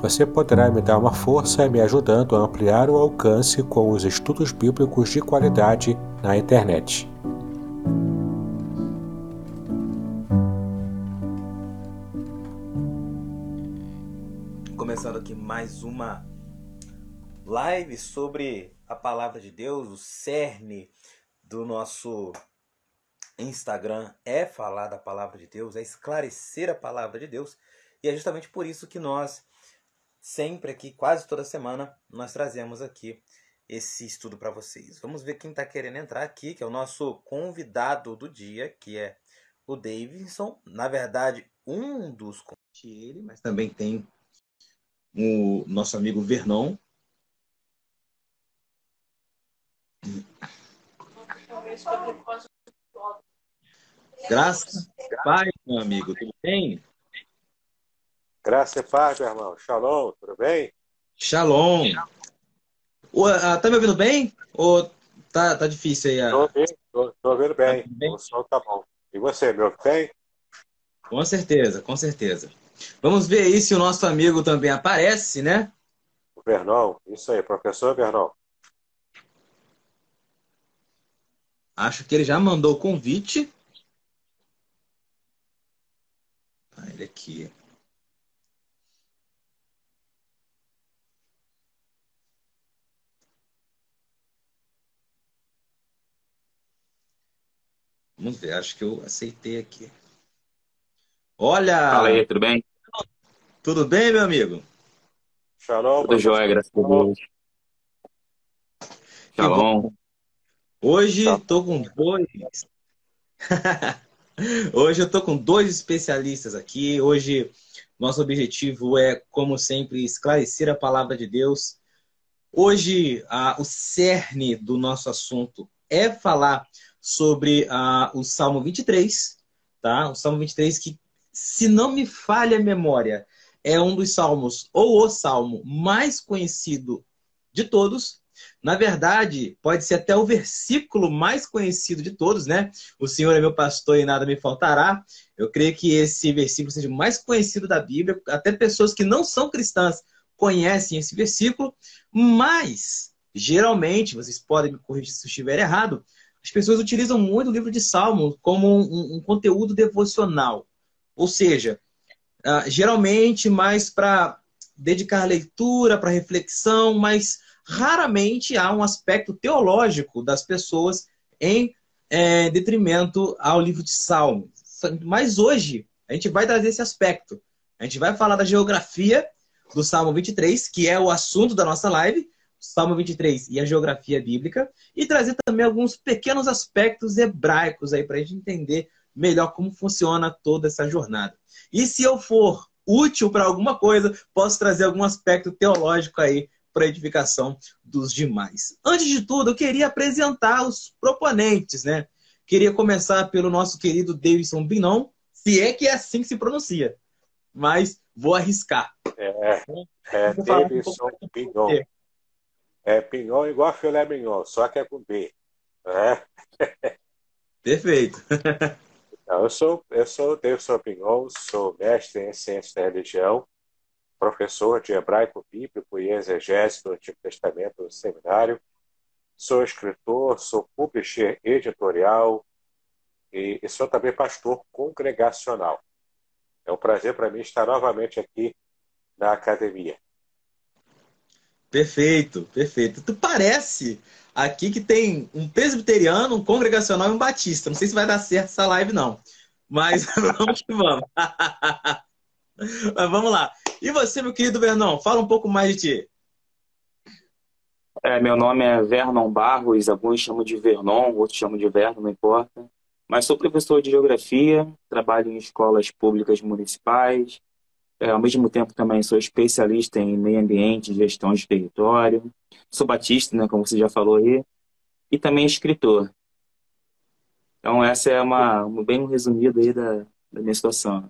Você poderá me dar uma força me ajudando a ampliar o alcance com os estudos bíblicos de qualidade na internet. Começando aqui mais uma live sobre a palavra de Deus, o cerne do nosso Instagram é falar da palavra de Deus, é esclarecer a palavra de Deus, e é justamente por isso que nós sempre aqui, quase toda semana, nós trazemos aqui esse estudo para vocês. Vamos ver quem está querendo entrar aqui, que é o nosso convidado do dia, que é o Davidson. Na verdade, um dos ele, mas também tem o nosso amigo Vernon. Graças Pai, meu amigo, tudo bem? Graça e paz, meu irmão. Shalom, tudo bem? Shalom. O, ah, tá me ouvindo bem? Ou tá, tá difícil aí? Estou ouvindo, tô, tô ouvindo bem. Tá bem. O som tá bom. E você, me ouve bem? Com certeza, com certeza. Vamos ver aí se o nosso amigo também aparece, né? O Vernon, isso aí, professor Vernon. Acho que ele já mandou o convite. Ah, ele aqui. Vamos ver, acho que eu aceitei aqui. Olha! Fala aí, tudo bem? Tudo bem, meu amigo? Shalom. Tudo jóia, graças a Deus. Shalom. Hoje estou com dois. Hoje eu tô com dois especialistas aqui. Hoje nosso objetivo é, como sempre, esclarecer a palavra de Deus. Hoje a, o cerne do nosso assunto é falar sobre uh, o Salmo 23, tá? O Salmo 23 que, se não me falha a memória, é um dos salmos, ou o salmo mais conhecido de todos. Na verdade, pode ser até o versículo mais conhecido de todos, né? O Senhor é meu pastor e nada me faltará. Eu creio que esse versículo seja o mais conhecido da Bíblia. Até pessoas que não são cristãs conhecem esse versículo, mas geralmente, vocês podem me corrigir se eu estiver errado, as pessoas utilizam muito o livro de Salmos como um, um conteúdo devocional. Ou seja, uh, geralmente mais para dedicar leitura, para reflexão, mas raramente há um aspecto teológico das pessoas em é, detrimento ao livro de Salmos. Mas hoje a gente vai trazer esse aspecto. A gente vai falar da geografia do Salmo 23, que é o assunto da nossa live, Salmo 23 e a geografia bíblica, e trazer também alguns pequenos aspectos hebraicos aí para a gente entender melhor como funciona toda essa jornada. E se eu for útil para alguma coisa, posso trazer algum aspecto teológico aí para edificação dos demais. Antes de tudo, eu queria apresentar os proponentes, né? Queria começar pelo nosso querido Davidson Binon, se é que é assim que se pronuncia, mas vou arriscar. É, é Davidson um Binon. É pinhão igual a filé mignon, só que é com B. É. Perfeito. Então, eu sou eu sou o Davidson Pinhon, sou mestre em ciência da religião, professor de hebraico bíblico e exegese do Antigo Testamento no seminário. Sou escritor, sou publisher editorial e, e sou também pastor congregacional. É um prazer para mim estar novamente aqui na academia. Perfeito, perfeito. Tu parece aqui que tem um presbiteriano, um congregacional e um batista. Não sei se vai dar certo essa live, não. Mas vamos que vamos. Mas vamos lá. E você, meu querido Vernon, fala um pouco mais de ti. É, meu nome é Vernon Barros, alguns chamam de Vernon, outros chamam de Vernon, não importa. Mas sou professor de geografia, trabalho em escolas públicas municipais. É, ao mesmo tempo também sou especialista em meio ambiente gestão de território. Sou batista, né, como você já falou aí. E também escritor. Então essa é uma, uma bem um resumido aí da, da minha situação.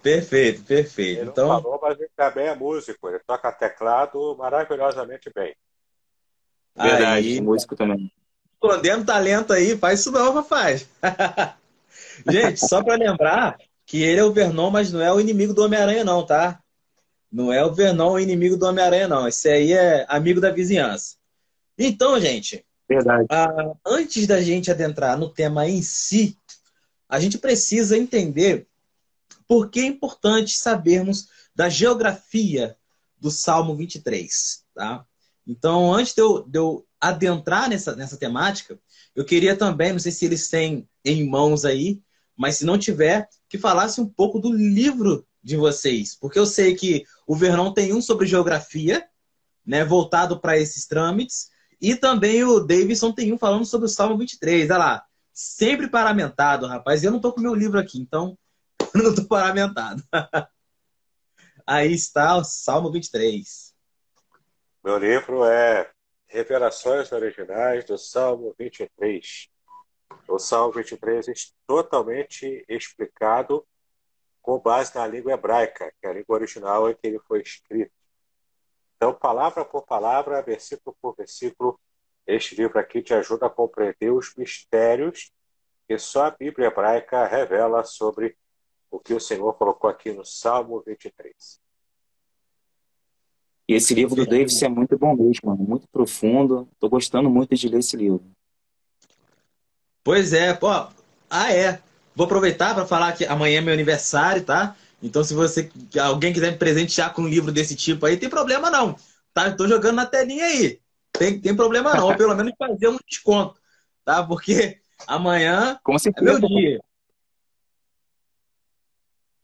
Perfeito, perfeito. Ele então... falou, mas ele também é músico. Ele toca teclado maravilhosamente bem. Verdade, aí, músico também. Escondendo talento aí, faz isso não, rapaz. Gente, só para lembrar que ele é o Vernon, mas não é o inimigo do Homem-Aranha, não, tá? Não é o Vernon o inimigo do Homem-Aranha, não. Esse aí é amigo da vizinhança. Então, gente, Verdade. Ah, antes da gente adentrar no tema em si, a gente precisa entender por que é importante sabermos da geografia do Salmo 23, tá? Então, antes de eu, de eu adentrar nessa, nessa temática, eu queria também, não sei se eles têm em mãos aí, mas se não tiver, que falasse um pouco do livro de vocês. Porque eu sei que o Vernon tem um sobre geografia, né, voltado para esses trâmites, e também o Davidson tem um falando sobre o Salmo 23. Olha lá, sempre paramentado, rapaz. Eu não estou com meu livro aqui, então eu não estou paramentado. Aí está o Salmo 23. Meu livro é Revelações Originais do Salmo 23. O Salmo 23 é totalmente explicado com base na língua hebraica, que é a língua original em que ele foi escrito. Então, palavra por palavra, versículo por versículo, este livro aqui te ajuda a compreender os mistérios que só a Bíblia hebraica revela sobre o que o Senhor colocou aqui no Salmo 23. E esse livro do Davis é muito bom mesmo, muito profundo. Estou gostando muito de ler esse livro. Pois é, pô. Ah, é. Vou aproveitar para falar que amanhã é meu aniversário, tá? Então, se você alguém quiser me presentear com um livro desse tipo aí, tem problema não. Tá? Estou jogando na telinha aí. Tem, tem problema não. Ou pelo menos fazer um desconto, tá? Porque amanhã é meu dia.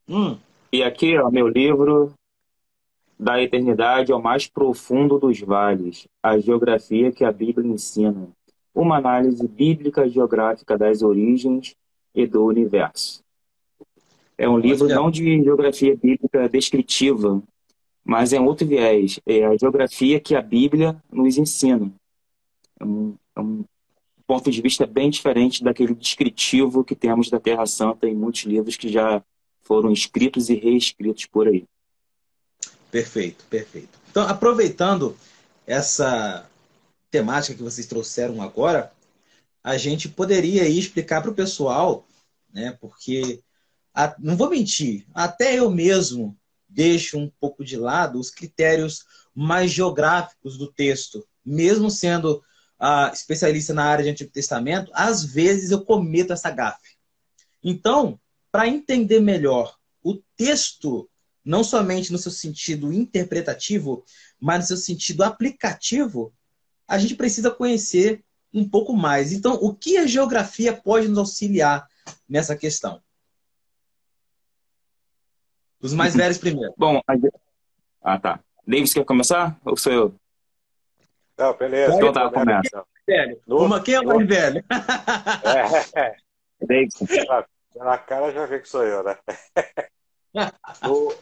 Hum. E aqui, ó, meu livro da eternidade ao mais profundo dos vales, a geografia que a Bíblia ensina, uma análise bíblica geográfica das origens e do universo. É um livro não de geografia bíblica descritiva, mas é outro viés, é a geografia que a Bíblia nos ensina. É um, é um ponto de vista bem diferente daquele descritivo que temos da Terra Santa em muitos livros que já foram escritos e reescritos por aí. Perfeito, perfeito. Então, aproveitando essa temática que vocês trouxeram agora, a gente poderia aí explicar para o pessoal, né? Porque não vou mentir, até eu mesmo deixo um pouco de lado os critérios mais geográficos do texto, mesmo sendo uh, especialista na área de Antigo Testamento, às vezes eu cometo essa gafe. Então, para entender melhor o texto não somente no seu sentido interpretativo, mas no seu sentido aplicativo, a gente precisa conhecer um pouco mais. Então, o que a geografia pode nos auxiliar nessa questão? Os mais velhos primeiro. Bom, a... ah tá. Davis quer começar ou sou eu? Não, beleza. Então tá, começa. Uma, quem é o mais velho? É, é. Davis. Na cara já vê que sou eu, né? No,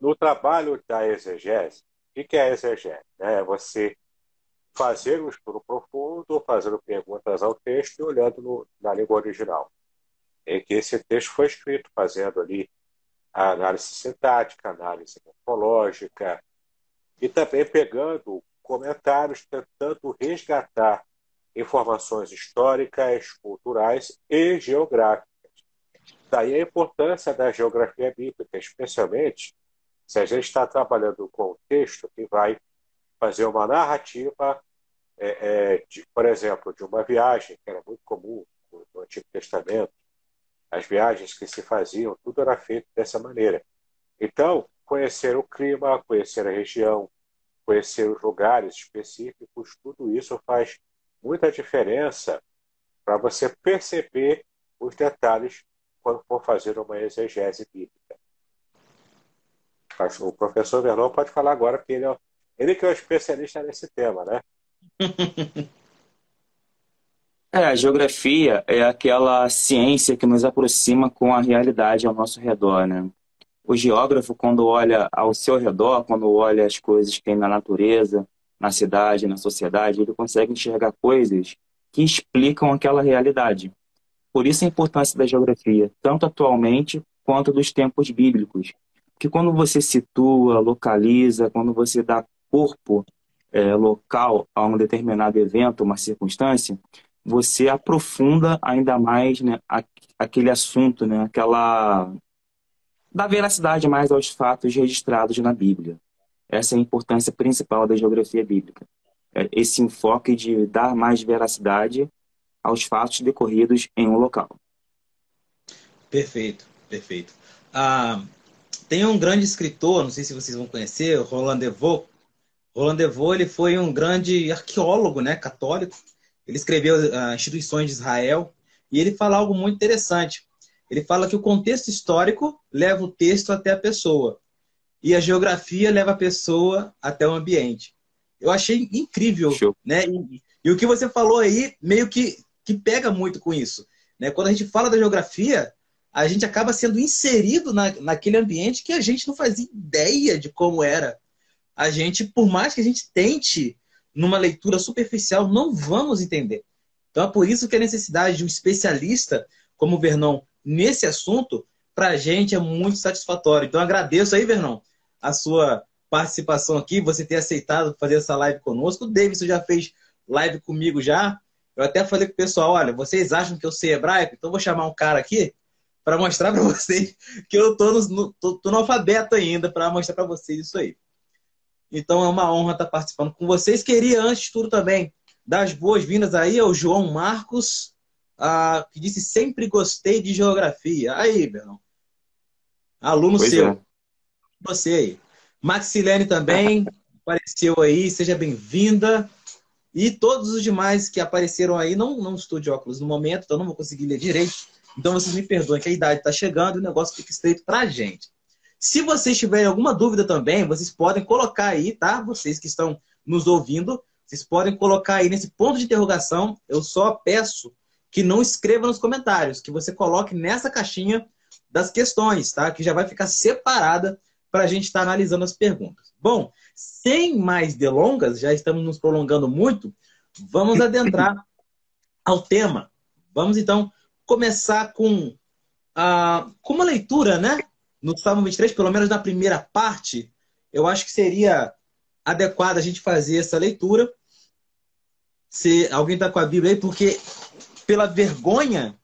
no trabalho da exegese, o que é a exegese? É você fazer um estudo profundo, fazendo perguntas ao texto e olhando no, na língua original. Em que esse texto foi escrito, fazendo ali a análise sintática, análise morfológica, e também pegando comentários, tentando resgatar informações históricas, culturais e geográficas Daí a importância da geografia bíblica, especialmente se a gente está trabalhando com um texto que vai fazer uma narrativa, é, é, de, por exemplo, de uma viagem, que era muito comum no, Antigo Testamento, as viagens que se faziam, tudo era feito dessa maneira. Então, conhecer o clima, conhecer a região, conhecer os lugares específicos, tudo isso faz muita diferença para você perceber os detalhes quando for fazer uma exegese bíblica. O professor Vernon pode falar agora, porque ele, é, ele que é o especialista nesse tema, né? É, a geografia é aquela ciência que nos aproxima com a realidade ao nosso redor, né? O geógrafo, quando olha ao seu redor, quando olha as coisas que tem na natureza, na cidade, na sociedade, ele consegue enxergar coisas que explicam aquela realidade. Por isso a importância da geografia, tanto atualmente quanto dos tempos bíblicos. Porque quando você situa, localiza, quando você dá corpo é, local a um determinado evento, uma circunstância, você aprofunda ainda mais né, aquele assunto, né, aquela da veracidade mais aos fatos registrados na Bíblia. Essa é a importância principal da geografia bíblica. É esse enfoque de dar mais veracidade aos fatos decorridos em um local. Perfeito, perfeito. Ah, tem um grande escritor, não sei se vocês vão conhecer, Roland Devaux. Roland Devaux ele foi um grande arqueólogo, né, católico. Ele escreveu uh, Instituições de Israel e ele fala algo muito interessante. Ele fala que o contexto histórico leva o texto até a pessoa e a geografia leva a pessoa até o ambiente. Eu achei incrível, Show. né? E, e, o que você falou aí meio que, que pega muito com isso, né? Quando a gente fala da geografia, a gente acaba sendo inserido na, naquele ambiente que a gente não fazia ideia de como era. A gente, por mais que a gente tente numa leitura superficial, não vamos entender. Então é por isso que a necessidade de um especialista como o Vernon nesse assunto, para a gente é muito satisfatório. Então agradeço aí, Vernon, a sua participação aqui, você ter aceitado fazer essa live conosco. O Davidson já fez live comigo já. Eu até falei com o pessoal, olha, vocês acham que eu sei hebraico? Então vou chamar um cara aqui para mostrar para vocês que eu tô no, tô, tô no alfabeto ainda, para mostrar para vocês isso aí. Então é uma honra estar participando com vocês. Queria, antes de tudo, também dar as boas-vindas aí ao João Marcos, ah, que disse sempre gostei de geografia. Aí, Bernão. Aluno pois seu. É. Você aí. Maxilene também apareceu aí, seja bem-vinda. E todos os demais que apareceram aí, não, não estou de óculos no momento, então não vou conseguir ler direito. Então vocês me perdoem que a idade está chegando e o negócio fica estreito para a gente. Se vocês tiverem alguma dúvida também, vocês podem colocar aí, tá? Vocês que estão nos ouvindo, vocês podem colocar aí nesse ponto de interrogação. Eu só peço que não escreva nos comentários, que você coloque nessa caixinha das questões, tá? Que já vai ficar separada para a gente estar tá analisando as perguntas. Bom, sem mais delongas, já estamos nos prolongando muito, vamos adentrar ao tema. Vamos então começar com, a, com uma leitura, né? No Salmo 23, pelo menos na primeira parte, eu acho que seria adequado a gente fazer essa leitura. Se alguém está com a Bíblia aí, porque pela vergonha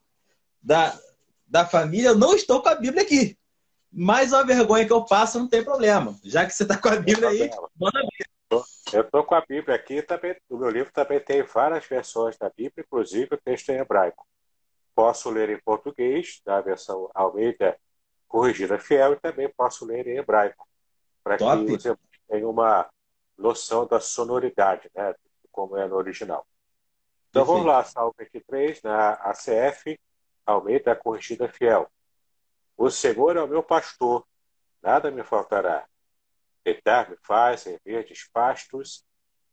da, da família, eu não estou com a Bíblia aqui. Mas a vergonha que eu passo não tem problema. Já que você está com a Bíblia aí, manda ver. Eu estou com a Bíblia aqui, também, o meu livro também tem várias versões da Bíblia, inclusive o texto em hebraico. Posso ler em português, da versão Almeida corrigida fiel e também posso ler em hebraico, para que você tenha uma noção da sonoridade, né, como é no original. Então Perfeito. vamos lá, Salmo 23, na ACF, Almeida Corrigida Fiel. O Senhor é o meu pastor, nada me faltará. Deitar-me faz em verdes pastos,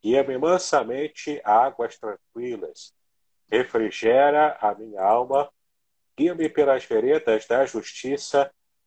guia-me mansamente a águas tranquilas. Refrigera a minha alma, guia-me pelas veredas da justiça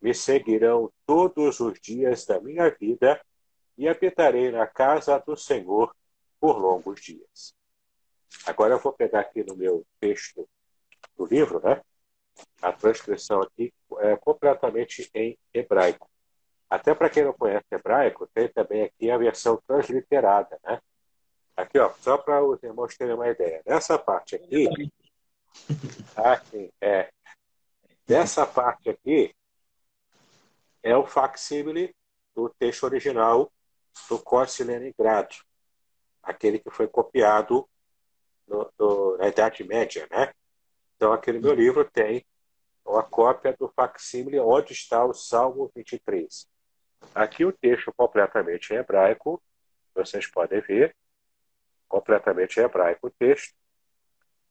me seguirão todos os dias da minha vida e habitarei na casa do Senhor por longos dias. Agora eu vou pegar aqui no meu texto do livro, né? A transcrição aqui é completamente em hebraico. Até para quem não conhece hebraico, tem também aqui a versão transliterada, né? Aqui, ó, só para os irmãos terem uma ideia. Nessa parte aqui, aqui é, nessa parte aqui é o facsímile do texto original do Códice Leningrado, aquele que foi copiado no, no, na Idade Média, né? Então, aquele meu livro tem a cópia do facsímile onde está o Salmo 23. Aqui o texto completamente em hebraico, vocês podem ver, completamente em hebraico o texto.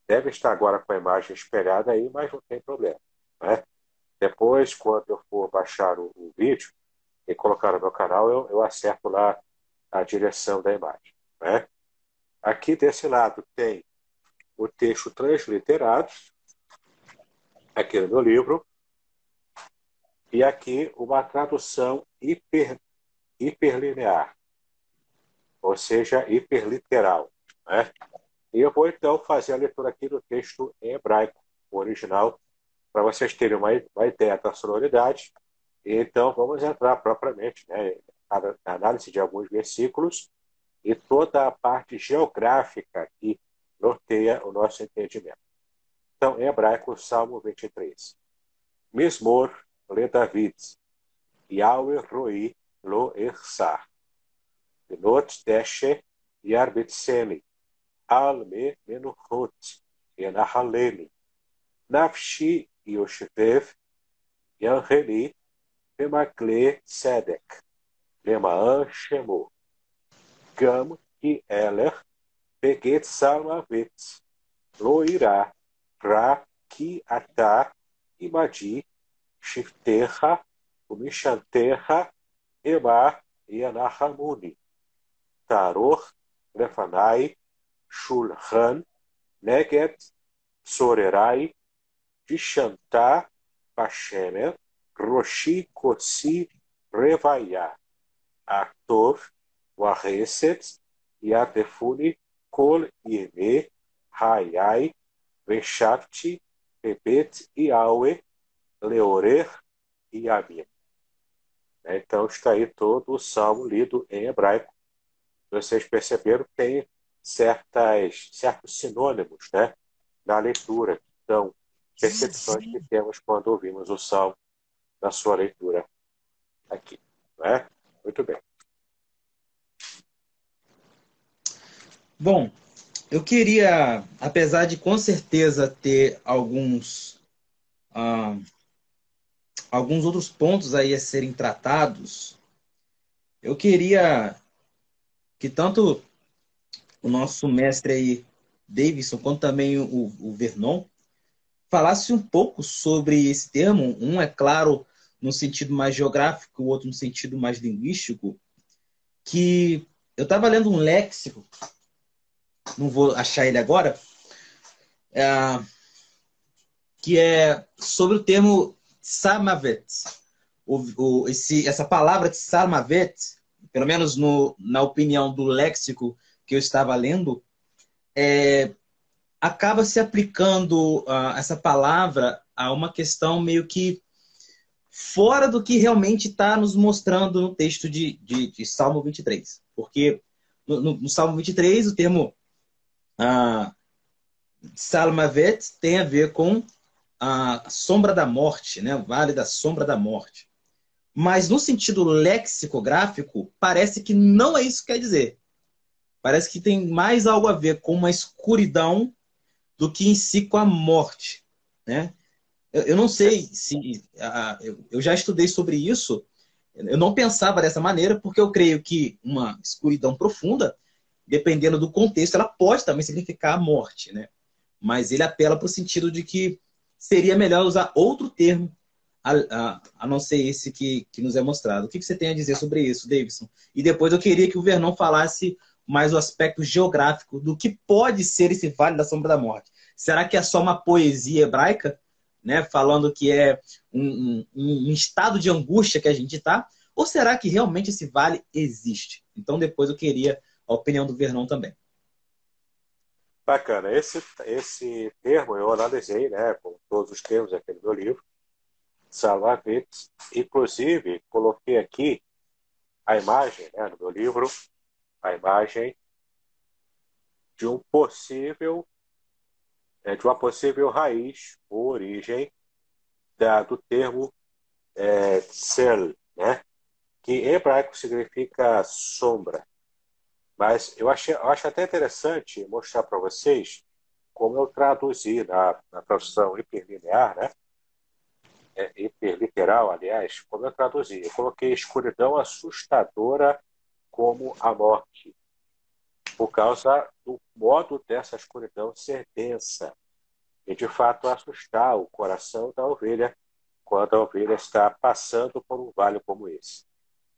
Deve estar agora com a imagem espelhada aí, mas não tem problema. Né? Depois, quando eu for baixar o, o vídeo e colocar no meu canal, eu, eu acerto lá a direção da imagem. Né? Aqui desse lado tem o texto transliterado, aqui no meu livro, e aqui uma tradução hiper, hiperlinear, ou seja, hiperliteral. Né? E eu vou então fazer a leitura aqui do texto em hebraico, original, para vocês terem uma, uma ideia da sonoridade. Então vamos entrar propriamente né, na análise de alguns versículos e toda a parte geográfica que norteia o nosso entendimento. Então, em hebraico, Salmo 23. Mismor le David, Yahweh roi lo ersar. Benot deshe yarbitseni, alme menuchot, yenahaleni. Nafshi yoshetev, yanheli, bemakle sedek, lemaan shemo. Gam ki eler, beget salmavet, lo irá, ra ki ata, imadi, Shifterra, Umishanterra, Ema e Anahamuni. Taror, Lefanai, Shulhan, Neget, Sorerai, Vishantá, Pashemer, Roshi, Kotsi, Revaya, Ator, Wareset, Yatefuni, Kol Yeme, Hayai, Veshafti, Bebet e Aue, Leorer Amir. Né, então está aí todo o salmo lido em hebraico. Vocês perceberam que tem certas, certos sinônimos né, na leitura. Então, percepções que temos quando ouvimos o salmo na sua leitura aqui. Né? Muito bem. Bom, eu queria, apesar de com certeza ter alguns ah, alguns outros pontos aí a serem tratados, eu queria que tanto o nosso mestre aí, Davidson, quanto também o, o Vernon, falasse um pouco sobre esse termo. Um, é claro, no sentido mais geográfico, o outro no sentido mais linguístico, que eu estava lendo um léxico, não vou achar ele agora, é, que é sobre o termo Samavet. O, o, esse, essa palavra Samavet, pelo menos no, na opinião do léxico que eu estava lendo, é, acaba se aplicando uh, essa palavra a uma questão meio que fora do que realmente está nos mostrando no texto de, de, de, Salmo 23. Porque no, no, no Salmo 23, o termo uh, Salmavet tem a ver com a sombra da morte, né? o vale da sombra da morte. Mas no sentido lexicográfico, parece que não é isso que quer dizer. Parece que tem mais algo a ver com uma escuridão do que em si com a morte. Né? Eu, eu não sei se. Uh, eu, eu já estudei sobre isso. Eu não pensava dessa maneira, porque eu creio que uma escuridão profunda, dependendo do contexto, ela pode também significar a morte. Né? Mas ele apela para o sentido de que seria melhor usar outro termo a, a, a não ser esse que, que nos é mostrado. O que, que você tem a dizer sobre isso, Davidson? E depois eu queria que o Vernon falasse mais o aspecto geográfico do que pode ser esse Vale da Sombra da Morte. Será que é só uma poesia hebraica, né, falando que é um, um, um estado de angústia que a gente está? Ou será que realmente esse vale existe? Então depois eu queria a opinião do Vernon também. Bacana. Esse, esse termo eu analisei, né, com todos os termos aqui no meu livro, Salvavites. Inclusive, coloquei aqui a imagem, né, no meu livro, a imagem de um possível é, de uma possível raiz ou origem da, do termo é, né? que em hebraico significa sombra. Mas eu, achei, eu acho até interessante mostrar para vocês como eu traduzi na, na tradução hiperlinear, né? É, hiperliteral, aliás, como eu traduzi. Eu coloquei escuridão assustadora como a morte, por causa do modo dessa escuridão ser densa e, de fato, assustar o coração da ovelha quando a ovelha está passando por um vale como esse.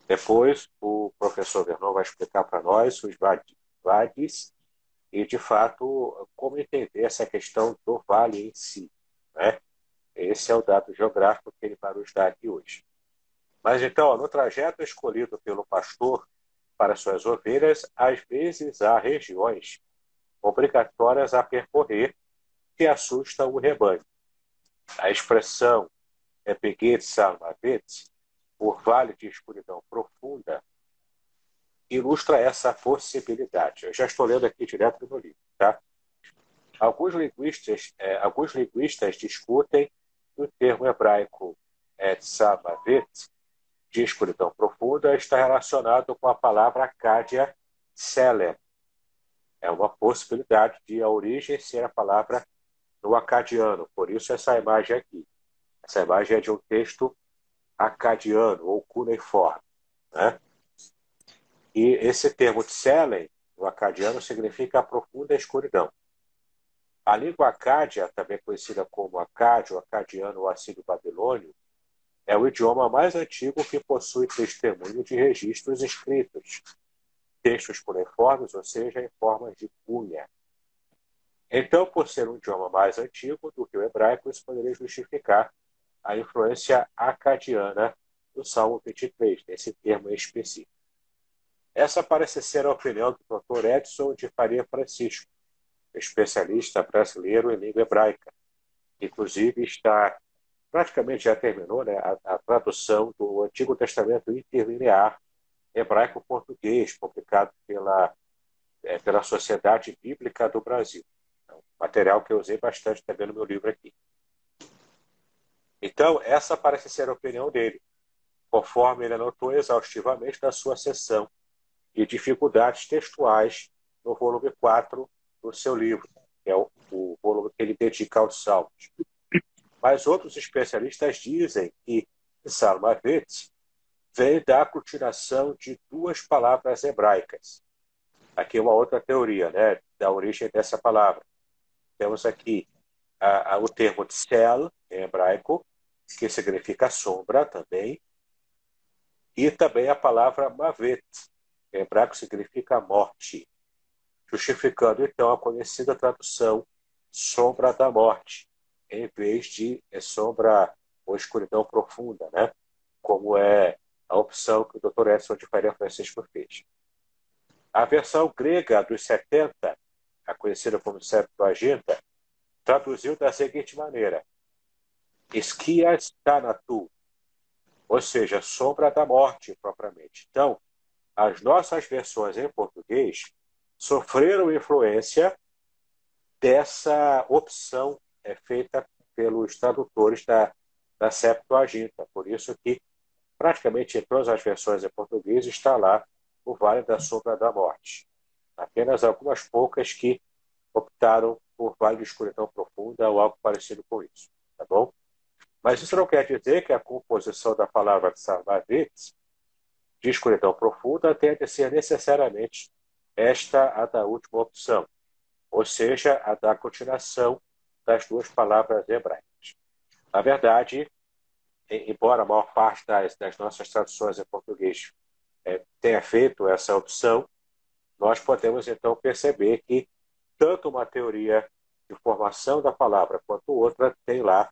Depois, o professor Vernon vai explicar para nós os vades e, de fato, como entender essa questão do vale em si. Né? Esse é o dado geográfico que ele vai nos dar aqui hoje. Mas então, no trajeto escolhido pelo pastor para suas ovelhas, às vezes há regiões obrigatórias a percorrer que assustam o rebanho. A expressão Epeguet Salmavet, por vale de escuridão profunda, ilustra essa possibilidade. Eu já estou lendo aqui direto no livro, tá? Alguns linguistas, é, alguns linguistas discutem o termo hebraico Samavet, de escuridão profunda, está relacionado com a palavra Acadia Selem. É uma possibilidade de a origem ser a palavra no acadiano, por isso essa imagem aqui. Essa imagem é de um texto acadiano ou cuneiforme. Né? E esse termo tselen, no acadiano, significa a profunda escuridão. A língua acádia, também conhecida como acádio, acadiano ou assírio babilônio, é o idioma mais antigo que possui testemunho de registros escritos, textos cuneiformes, ou seja, em formas de cunha. Então, por ser um idioma mais antigo do que o hebraico, isso poderia justificar a influência acadiana do Salmo 23, nesse termo específico. Essa parece ser a opinião do Dr. Edson de Faria Francisco, especialista brasileiro em língua hebraica. Inclusive, está praticamente já terminou né, a, a tradução do Antigo Testamento interlinear hebraico-português, publicado pela, é, pela Sociedade Bíblica do Brasil. Então, material que eu usei bastante também no meu livro aqui. Então, essa parece ser a opinião dele, conforme ele anotou exaustivamente na sua sessão de dificuldades textuais no volume 4 do seu livro, que é o, o volume que ele dedica aos salmos. Mas outros especialistas dizem que Salmavet vem da aglutinação de duas palavras hebraicas. Aqui uma outra teoria, né, da origem dessa palavra. Temos aqui a, a, o termo tsel, em hebraico, que significa sombra também, e também a palavra mavet, em hebraico significa morte, justificando então a conhecida tradução sombra da morte, em vez de sombra ou escuridão profunda, né? como é a opção que o Dr. Edson de Faria Francisco fez. A versão grega dos 70, a conhecida como Septuaginta, traduziu da seguinte maneira: Esquias Tanatu, ou seja, sombra da morte propriamente. Então, as nossas versões em português sofreram influência dessa opção é, feita pelos tradutores da, da Septuaginta. Por isso que praticamente em todas as versões em português está lá o Vale da Sombra da Morte. Apenas algumas poucas que optaram por Vale de Escuridão Profunda ou algo parecido com isso. Tá bom? Mas isso não quer dizer que a composição da palavra Sarmavit, de escuridão profunda, tenha de ser necessariamente esta a da última opção, ou seja, a da continuação das duas palavras hebraicas. Na verdade, embora a maior parte das, das nossas traduções em português é, tenha feito essa opção, nós podemos então perceber que tanto uma teoria de formação da palavra quanto outra tem lá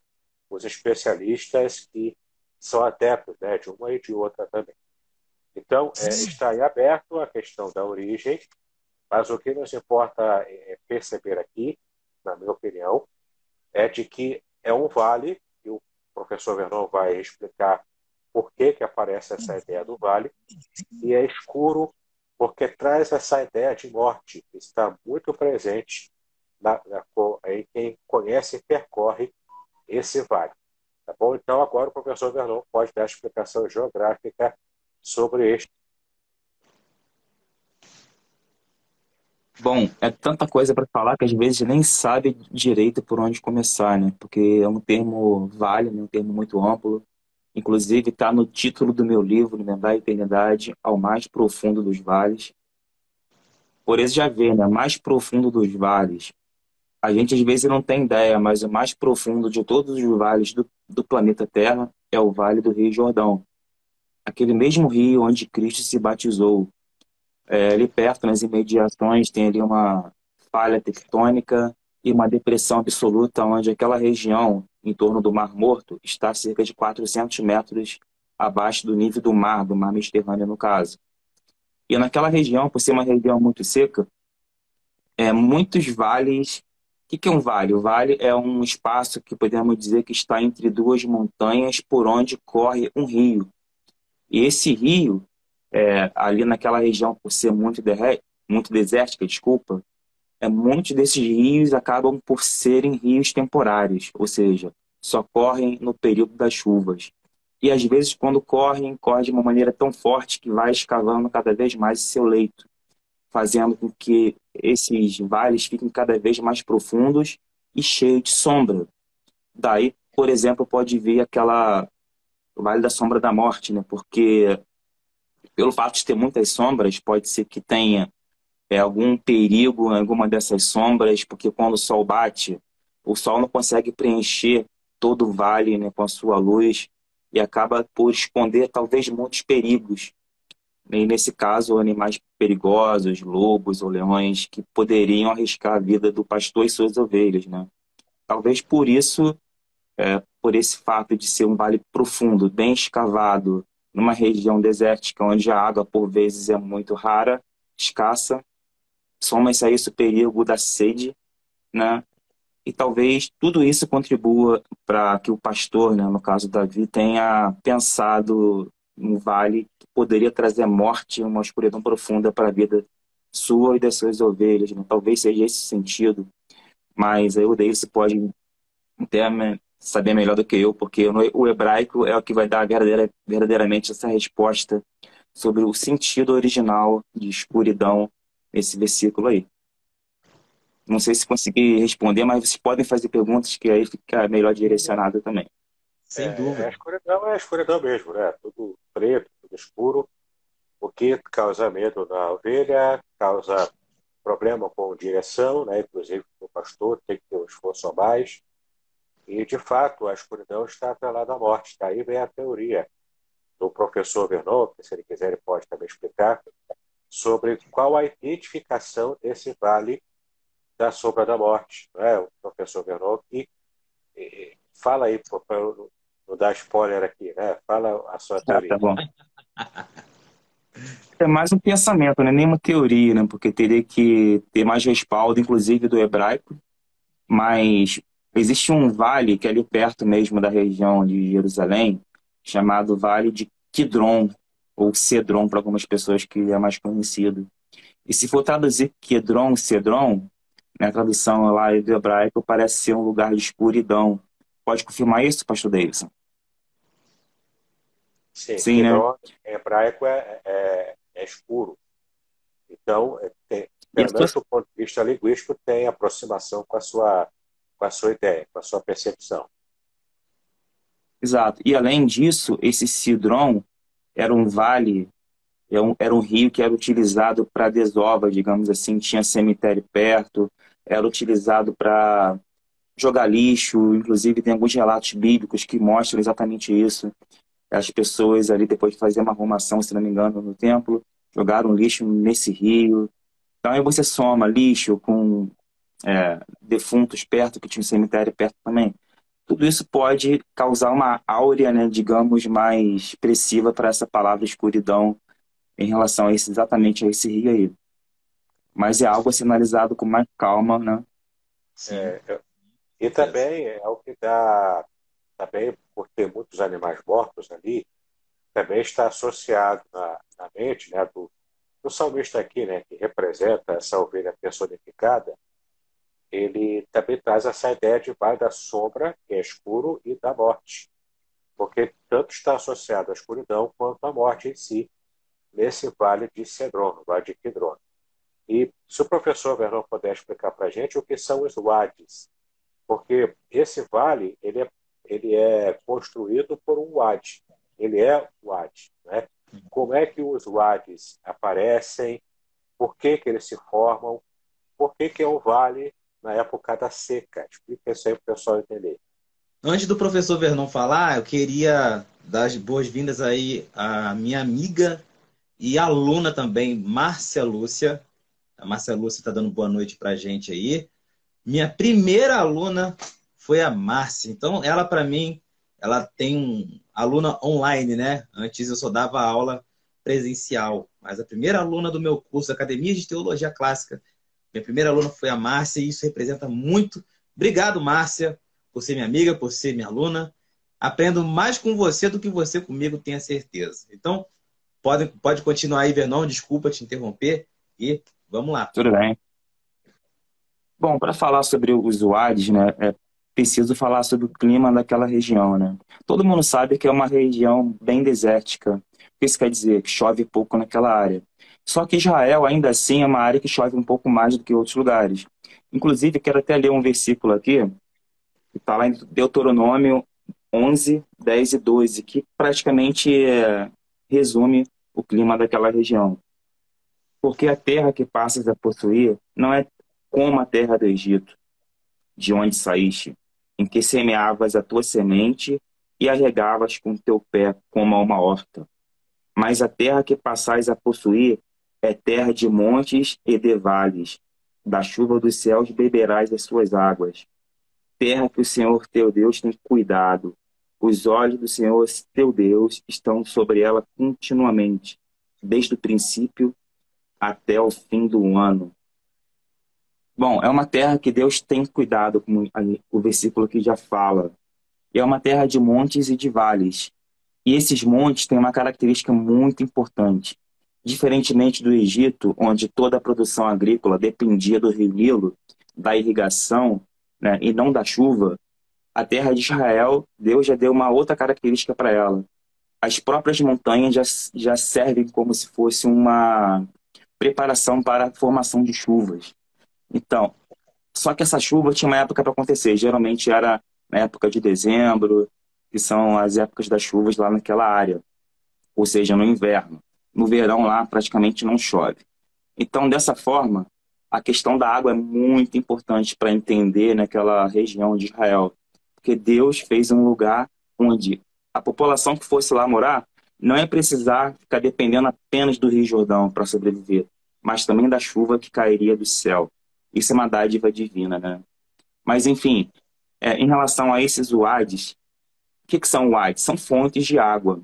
os especialistas que são adeptos né, de uma e de outra também. Então, é, está em aberto a questão da origem, mas o que nos importa é perceber aqui, na minha opinião, é de que é um vale, e o professor Vernon vai explicar por que, que aparece essa ideia do vale, e é escuro porque traz essa ideia de morte que está muito presente na, na, em quem conhece e percorre esse vale. Tá bom? Então, agora o professor Vernon pode dar a explicação geográfica sobre este. Bom, é tanta coisa para falar que às vezes nem sabe direito por onde começar, né? Porque é um termo vale, né? um termo muito amplo. Inclusive, está no título do meu livro, Lembrar a Eternidade ao Mais Profundo dos Vales. Por isso já vê, né? Mais profundo dos vales. A gente às vezes não tem ideia, mas o mais profundo de todos os vales do, do planeta Terra é o Vale do Rio Jordão. Aquele mesmo rio onde Cristo se batizou. É, ali perto, nas imediações, tem ali uma falha tectônica e uma depressão absoluta, onde aquela região em torno do Mar Morto está cerca de 400 metros abaixo do nível do mar, do mar Mediterrâneo, no caso. E naquela região, por ser uma região muito seca, é, muitos vales. O que é um vale? O vale é um espaço que podemos dizer que está entre duas montanhas por onde corre um rio. E esse rio, é, ali naquela região, por ser muito, muito desértica, desculpa, é, muitos desses rios acabam por serem rios temporários, ou seja, só correm no período das chuvas. E às vezes, quando correm, correm de uma maneira tão forte que vai escavando cada vez mais seu leito, fazendo com que esses vales fiquem cada vez mais profundos e cheios de sombra. Daí, por exemplo, pode vir aquela Vale da Sombra da Morte, né? Porque pelo fato de ter muitas sombras, pode ser que tenha é, algum perigo em alguma dessas sombras, porque quando o sol bate, o sol não consegue preencher todo o vale né, com a sua luz e acaba por esconder talvez muitos perigos. E nesse caso, animais perigosos, lobos ou leões, que poderiam arriscar a vida do pastor e suas ovelhas. Né? Talvez por isso, é, por esse fato de ser um vale profundo, bem escavado, numa região desértica onde a água por vezes é muito rara, escassa, soma-se a isso o perigo da sede, né? E talvez tudo isso contribua para que o pastor, né, no caso Davi, tenha pensado um vale que poderia trazer morte, uma escuridão profunda para a vida sua e das suas ovelhas. Né? Talvez seja esse sentido, mas aí o Deus pode até saber melhor do que eu, porque o hebraico é o que vai dar verdadeira, verdadeiramente essa resposta sobre o sentido original de escuridão esse versículo aí. Não sei se consegui responder, mas vocês podem fazer perguntas que aí fica melhor direcionado também. Sem é, dúvida. A escuridão é a escuridão mesmo, né? Tudo preto, tudo escuro, o que causa medo na ovelha, causa problema com direção, né? Inclusive o pastor tem que ter um esforço a mais. E, de fato, a escuridão está atrelada à morte. Daí vem a teoria do professor Vernon, que se ele quiser ele pode também explicar, sobre qual a identificação desse vale da sombra da morte. Né? O professor Vernon que fala aí, para não dar spoiler aqui, né? fala a sua teoria. Ah, tá bom. É mais um pensamento, não é nem uma teoria, né? porque teria que ter mais respaldo, inclusive do hebraico, mas existe um vale que é ali perto mesmo da região de Jerusalém, chamado Vale de Kidron, ou Cedron para algumas pessoas que é mais conhecido. E se for traduzir Kedron, Cedron, na tradução lá do hebraico, parece ser um lugar de escuridão. Pode confirmar isso, pastor Davidson? Sim, Sim né? em hebraico é, é, é, escuro. Então, é, tem, pelo menos do ponto de vista linguístico, tem aproximação com a sua, com a sua ideia, com a sua percepção. Exato. E além disso, esse Cidron era um vale, era é era um rio que era utilizado para desova, digamos assim, tinha cemitério perto, era utilizado para jogar lixo, inclusive tem alguns relatos bíblicos que mostram exatamente isso. As pessoas ali, depois de fazer uma arrumação, se não me engano, no templo, jogaram lixo nesse rio. Então aí você soma lixo com é, defuntos perto, que tinha um cemitério perto também tudo isso pode causar uma áurea, né, digamos, mais expressiva para essa palavra escuridão em relação a esse, exatamente a esse rio aí. Mas é algo analisado com mais calma, né? É, e também é o que dá, também por ter muitos animais mortos ali, também está associado na, na mente né, do, o salmista aqui, né, que representa essa ovelha personificada, ele também traz essa ideia de vale da sombra, que é escuro, e da morte. Porque tanto está associado à escuridão quanto à morte em si, nesse vale de Cedron, vale de Kidron. E se o professor Vernon puder explicar para a gente o que são os wades, porque esse vale ele é, ele é construído por um wadi, ele é wadi. Né? Como é que os wadis aparecem, por que, que eles se formam, por que, que é um vale na época da seca. Explica isso aí para o pessoal entender. Antes do professor Vernon falar, eu queria dar as boas-vindas aí à minha amiga e aluna também, Márcia Lúcia. A Márcia Lúcia está dando boa noite para a gente aí. Minha primeira aluna foi a Márcia. Então, ela, para mim, ela tem um aluna online, né? Antes eu só dava aula presencial. Mas a primeira aluna do meu curso, Academia de Teologia Clássica, minha primeira aluna foi a Márcia e isso representa muito. Obrigado, Márcia, por ser minha amiga, por ser minha aluna. Aprendo mais com você do que você comigo, tenha certeza. Então, pode, pode continuar aí, Vernon. Desculpa te interromper. E vamos lá. Tudo bem. Bom, para falar sobre os UADs, né, é preciso falar sobre o clima daquela região, né? Todo mundo sabe que é uma região bem desértica. O que isso quer dizer? Que chove pouco naquela área. Só que Israel, ainda assim, é uma área que chove um pouco mais do que outros lugares. Inclusive, quero até ler um versículo aqui, que está lá em Deuteronômio 11, 10 e 12, que praticamente é, resume o clima daquela região. Porque a terra que passas a possuir não é como a terra do Egito, de onde saíste, em que semeavas a tua semente e a regavas com teu pé como a uma horta. Mas a terra que passais a possuir é terra de montes e de vales. Da chuva dos céus beberás as suas águas. Terra que o Senhor teu Deus tem cuidado. Os olhos do Senhor teu Deus estão sobre ela continuamente, desde o princípio até o fim do ano. Bom, é uma terra que Deus tem cuidado, como o versículo aqui já fala. É uma terra de montes e de vales. E esses montes têm uma característica muito importante. Diferentemente do Egito, onde toda a produção agrícola dependia do rio Nilo, da irrigação né, e não da chuva, a terra de Israel, Deus já deu uma outra característica para ela. As próprias montanhas já, já servem como se fosse uma preparação para a formação de chuvas. Então, só que essa chuva tinha uma época para acontecer. Geralmente era na época de dezembro, que são as épocas das chuvas lá naquela área, ou seja, no inverno no verão lá praticamente não chove. Então, dessa forma, a questão da água é muito importante para entender naquela região de Israel, porque Deus fez um lugar onde a população que fosse lá morar não ia precisar ficar dependendo apenas do Rio Jordão para sobreviver, mas também da chuva que cairia do céu. Isso é uma dádiva divina, né? Mas, enfim, é, em relação a esses uades, o que, que são uades? São fontes de água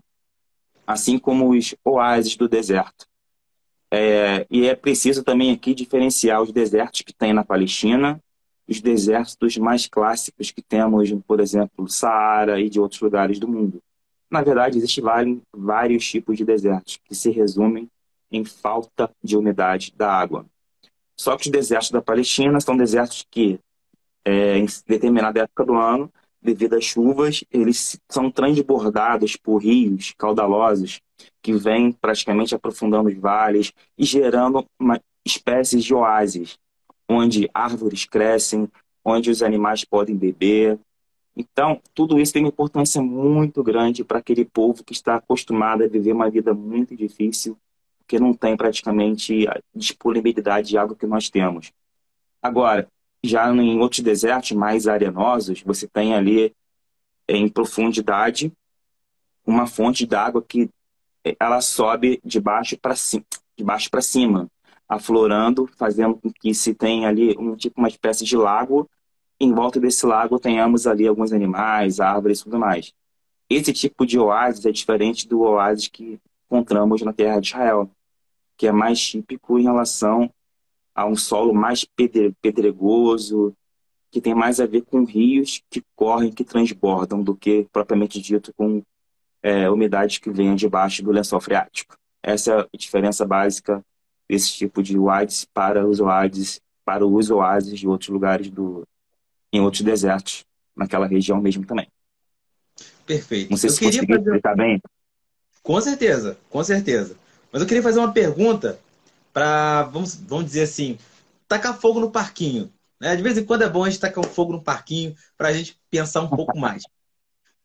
assim como os oásis do deserto. É, e é preciso também aqui diferenciar os desertos que tem na Palestina, os desertos mais clássicos que temos, por exemplo, Saara e de outros lugares do mundo. Na verdade, existem vários tipos de desertos que se resumem em falta de umidade da água. Só que os desertos da Palestina são desertos que, é, em determinada época do ano, devido às chuvas, eles são transbordados por rios caudalosos que vêm praticamente aprofundando os vales e gerando uma espécies de oásis, onde árvores crescem, onde os animais podem beber. Então, tudo isso tem uma importância muito grande para aquele povo que está acostumado a viver uma vida muito difícil, que não tem praticamente a disponibilidade de água que nós temos. Agora, já em outros desertos mais arenosos, você tem ali em profundidade uma fonte d'água que ela sobe de baixo para cima, de baixo para cima, aflorando, fazendo com que se tenha ali um tipo uma espécie de lago. Em volta desse lago tenhamos ali alguns animais, árvores e tudo mais. Esse tipo de oásis é diferente do oásis que encontramos na terra de Israel, que é mais típico em relação a um solo mais pedregoso, que tem mais a ver com rios que correm, que transbordam, do que propriamente dito com é, umidades que vêm debaixo do lençol freático. Essa é a diferença básica desse tipo de oásis para os oásis, para os oásis de outros lugares do, em outros desertos, naquela região mesmo também. Perfeito. Não sei eu se consegui fazer... explicar bem. Com certeza, com certeza. Mas eu queria fazer uma pergunta para, vamos, vamos dizer assim, tacar fogo no parquinho. Né? De vez em quando é bom a gente tacar fogo no parquinho para a gente pensar um pouco mais.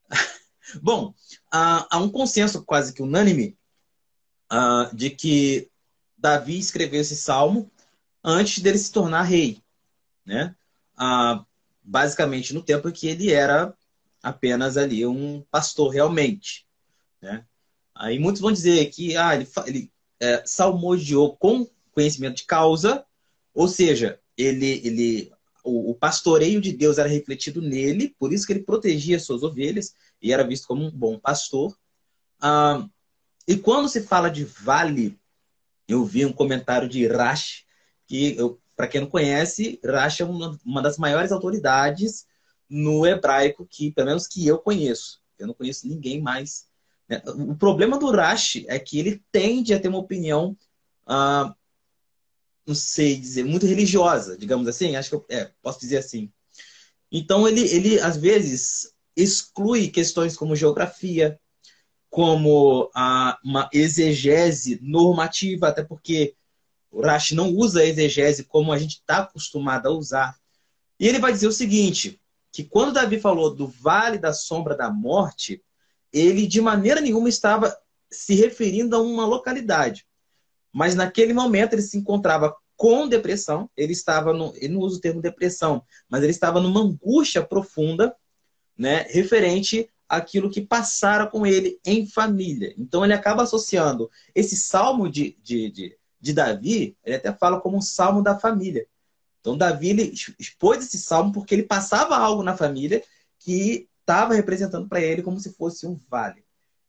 bom, há, um consenso quase que unânime de que Davi escreveu esse salmo antes dele se tornar rei. Né? Basicamente no tempo em que ele era apenas ali um pastor realmente. Né? Aí muitos vão dizer que ah, ele, ele é, salmodiou com conhecimento de causa, ou seja, ele, ele o, o, pastoreio de Deus era refletido nele, por isso que ele protegia suas ovelhas e era visto como um bom pastor. Ah, e quando se fala de vale, eu vi um comentário de Rash, que para quem não conhece, Rash é uma, uma das maiores autoridades no hebraico que, pelo menos que eu conheço. Eu não conheço ninguém mais. Né? O problema do Rashi é que ele tende a ter uma opinião, ah, não sei dizer, muito religiosa, digamos assim. Acho que eu é, posso dizer assim. Então ele, ele às vezes exclui questões como geografia, como ah, uma exegese normativa, até porque o Rashi não usa a exegese como a gente está acostumado a usar. E ele vai dizer o seguinte: que quando Davi falou do vale da sombra da morte, ele de maneira nenhuma estava se referindo a uma localidade. Mas naquele momento ele se encontrava com depressão, ele estava no, ele não usa o termo depressão, mas ele estava numa angústia profunda, né, referente àquilo que passara com ele em família. Então ele acaba associando esse salmo de, de, de, de Davi, ele até fala como um salmo da família. Então, Davi expôs esse salmo porque ele passava algo na família que estava representando para ele como se fosse um vale.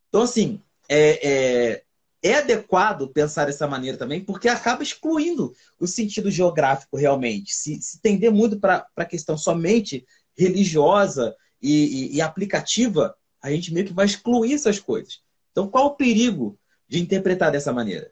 Então, assim, é, é, é, adequado pensar dessa maneira também, porque acaba excluindo o sentido geográfico realmente. Se, se tender muito para a questão somente religiosa e, e, e aplicativa, a gente meio que vai excluir essas coisas. Então, qual o perigo de interpretar dessa maneira?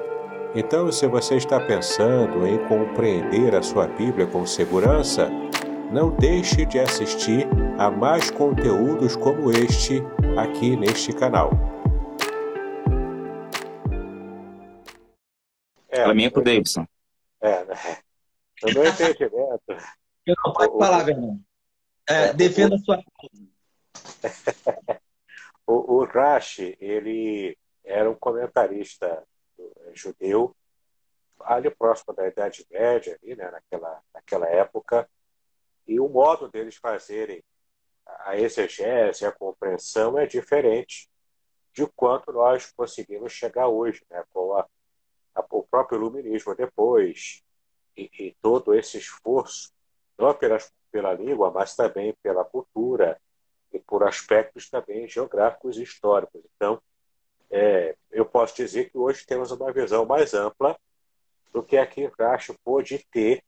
Então, se você está pensando em compreender a sua Bíblia com segurança, não deixe de assistir a mais conteúdos como este aqui neste canal. É, Para mim é pro Davidson. É, né? Eu não entendimento. Eu não pode falar, Fernando. É, é, defenda a sua o, o Rashi, ele era um comentarista judeu, ali próximo da Idade Média, ali, né, naquela, naquela época, e o modo deles fazerem a exegese, a compreensão é diferente de quanto nós conseguimos chegar hoje, né, com a, a, o próprio iluminismo depois, e, e, todo esse esforço, não apenas pela língua, mas também pela cultura e por aspectos também geográficos e históricos. Então, é, eu posso dizer que hoje temos uma visão mais ampla do que a que Racho pôde ter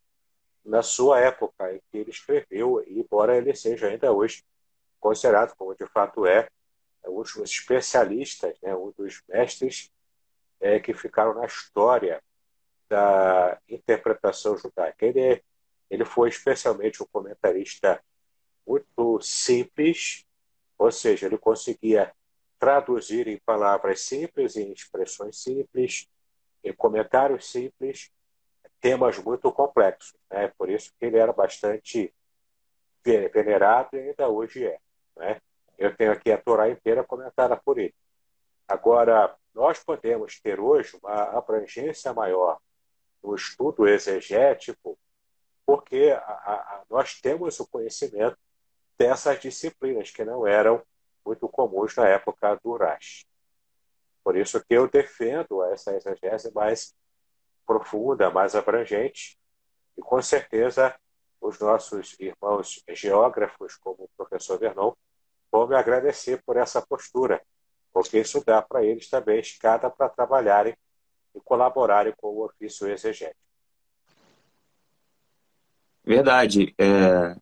na sua época em que ele escreveu, embora ele seja ainda hoje considerado, como de fato é, é um dos especialistas, né, um dos mestres é, que ficaram na história da interpretação judaica. Ele, ele foi especialmente um comentarista muito simples, ou seja, ele conseguia traduzir em palavras simples, em expressões simples, em comentários simples, temas muito complexos. Né? Por isso que ele era bastante venerado e ainda hoje é. Né? Eu tenho aqui a Torá inteira comentada por ele. Agora, nós podemos ter hoje uma abrangência maior no estudo exegético, porque a, a, nós temos o conhecimento dessas disciplinas que não eram muito comuns na época do Urash. Por isso que eu defendo essa exegese mais profunda, mais abrangente, e com certeza os nossos irmãos geógrafos, como o professor Vernon, vão me agradecer por essa postura, porque isso dá para eles também escada para trabalharem e colaborarem com o ofício exegético. Verdade. É,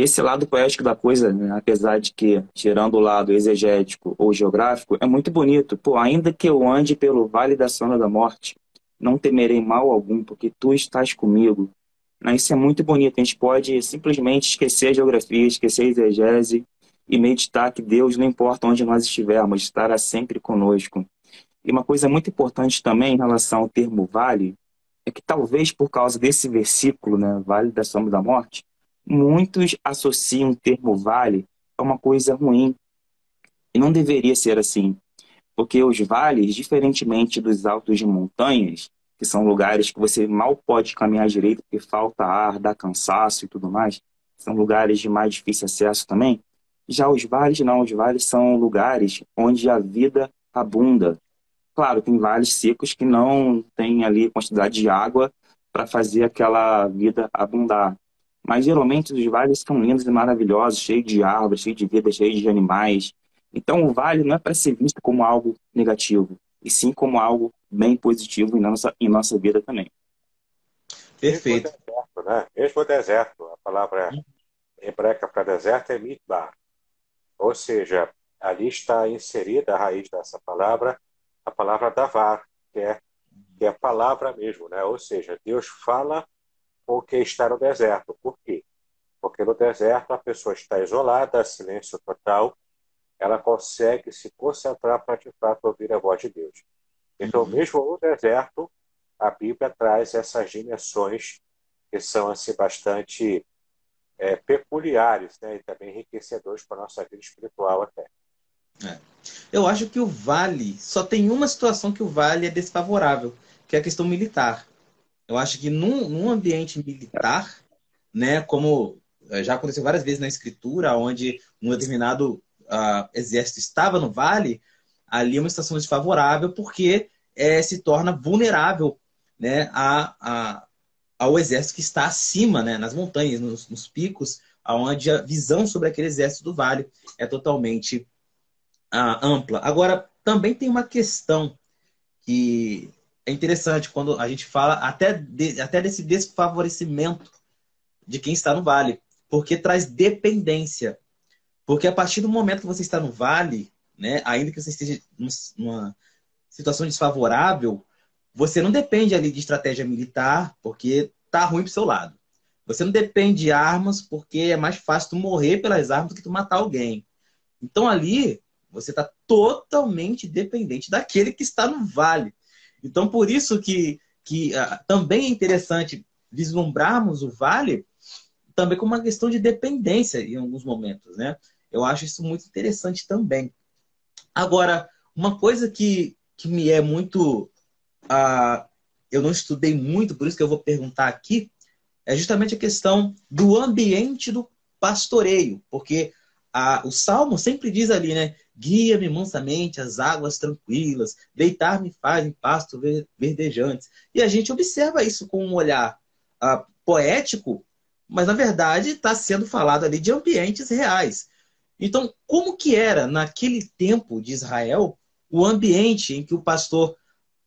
esse lado poético da coisa, né, apesar de que, tirando o lado exegético ou geográfico, é muito bonito. Pô, ainda que eu ande pelo vale da sombra da morte, não temerei mal algum, porque tu estás comigo. Né, isso é muito bonito. A gente pode simplesmente esquecer a geografia, esquecer a exegese e meditar que Deus, não importa onde nós estivermos, estará sempre conosco. E uma coisa muito importante também em relação ao termo vale é que talvez por causa desse versículo, né, Vale da Sombra da Morte, muitos associam o termo vale a uma coisa ruim. E não deveria ser assim, porque os vales, diferentemente dos altos de montanhas, que são lugares que você mal pode caminhar direito porque falta ar, dá cansaço e tudo mais, são lugares de mais difícil acesso também. Já os vales não, os vales são lugares onde a vida abunda, Claro, tem vales secos que não tem ali quantidade de água para fazer aquela vida abundar. Mas geralmente os vales são lindos e maravilhosos, cheios de árvores, cheios de vida, cheios de animais. Então o vale não é para ser visto como algo negativo, e sim como algo bem positivo em nossa, em nossa vida também. Perfeito. Mesmo o deserto, né? Mesmo o deserto, a palavra hebraica para deserto é mitbar. Ou seja, ali está inserida a raiz dessa palavra, a palavra davar, que é, que é a palavra mesmo, né? Ou seja, Deus fala com quem está no deserto. Por quê? Porque no deserto a pessoa está isolada, silêncio total, ela consegue se concentrar para de fato ouvir a voz de Deus. Então, uhum. mesmo no deserto, a Bíblia traz essas dimensões que são assim bastante é, peculiares, né, e também enriquecedores para a nossa vida espiritual até. É. Eu acho que o Vale só tem uma situação que o Vale é desfavorável, que é a questão militar. Eu acho que num, num ambiente militar, né, como é, já aconteceu várias vezes na escritura, onde um determinado uh, exército estava no vale, ali é uma situação desfavorável porque é, se torna vulnerável né, a, a, ao exército que está acima, né, nas montanhas, nos, nos picos, onde a visão sobre aquele exército do vale é totalmente uh, ampla. Agora, também tem uma questão que é interessante quando a gente fala até, de, até desse desfavorecimento de quem está no vale, porque traz dependência. Porque a partir do momento que você está no vale, né, ainda que você esteja numa situação desfavorável, você não depende ali de estratégia militar, porque tá ruim pro seu lado. Você não depende de armas, porque é mais fácil tu morrer pelas armas do que tu matar alguém. Então ali você está totalmente dependente daquele que está no vale. Então, por isso que, que uh, também é interessante vislumbrarmos o vale também como uma questão de dependência em alguns momentos, né? Eu acho isso muito interessante também. Agora, uma coisa que, que me é muito. Uh, eu não estudei muito, por isso que eu vou perguntar aqui, é justamente a questão do ambiente do pastoreio, porque a, o Salmo sempre diz ali, né? Guia-me mansamente às águas tranquilas, deitar-me faz em pasto verdejantes. E a gente observa isso com um olhar uh, poético, mas na verdade está sendo falado ali de ambientes reais. Então, como que era naquele tempo de Israel o ambiente em que o pastor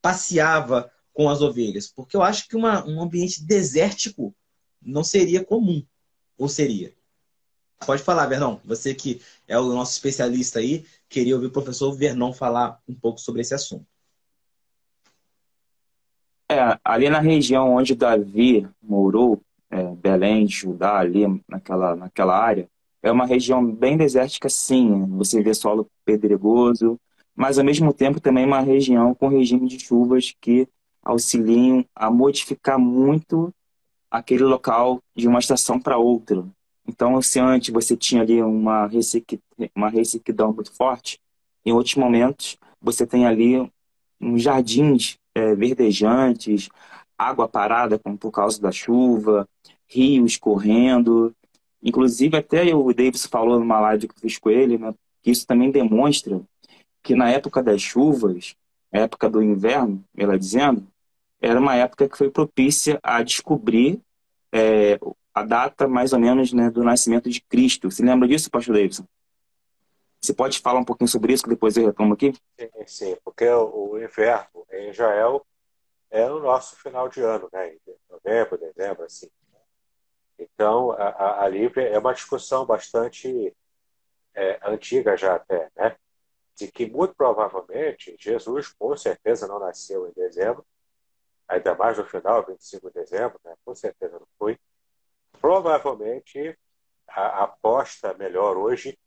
passeava com as ovelhas? Porque eu acho que uma, um ambiente desértico não seria comum, ou seria? Pode falar, Vernon. Você que é o nosso especialista aí, queria ouvir o professor Vernon falar um pouco sobre esse assunto. É, ali na região onde Davi morou, é, Belém, Judá, ali naquela, naquela área, é uma região bem desértica, sim. Você vê solo pedregoso, mas ao mesmo tempo também uma região com regime de chuvas que auxiliam a modificar muito aquele local de uma estação para outra. Então, se antes você tinha ali uma, ressequi, uma ressequidão muito forte, em outros momentos você tem ali uns jardins é, verdejantes, água parada por causa da chuva, rios correndo. Inclusive, até o Davis falou numa live que eu fiz com ele, né, que isso também demonstra que na época das chuvas, época do inverno, ela dizendo, era uma época que foi propícia a descobrir é, a data, mais ou menos, né, do nascimento de Cristo. Você lembra disso, pastor Davidson? Você pode falar um pouquinho sobre isso, que depois eu retomo aqui? Sim, sim porque o inverno em Israel é o nosso final de ano, né? Novembro, dezembro, assim. Então, a, a, ali é uma discussão bastante é, antiga já até, né? De que muito provavelmente Jesus, com certeza, não nasceu em dezembro, ainda mais no final, 25 de dezembro, né? com certeza não foi. Provavelmente, a aposta melhor hoje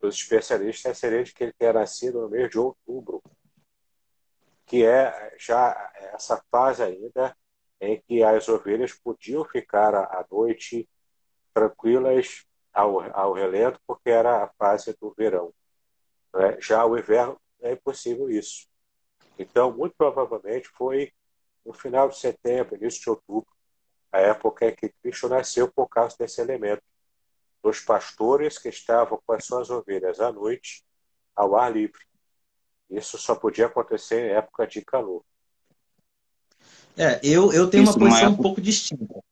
dos especialistas seria de que ele tenha nascido no mês de outubro, que é já essa fase ainda em que as ovelhas podiam ficar à noite tranquilas ao, ao relento, porque era a fase do verão. Né? Já o inverno é impossível isso. Então, muito provavelmente foi no final de setembro, início de outubro, a época em que Cristo nasceu por causa desse elemento dos pastores que estavam com as suas ovelhas à noite ao ar livre. Isso só podia acontecer em época de calor. É, eu, eu tenho Isso uma posição é... um pouco distinta.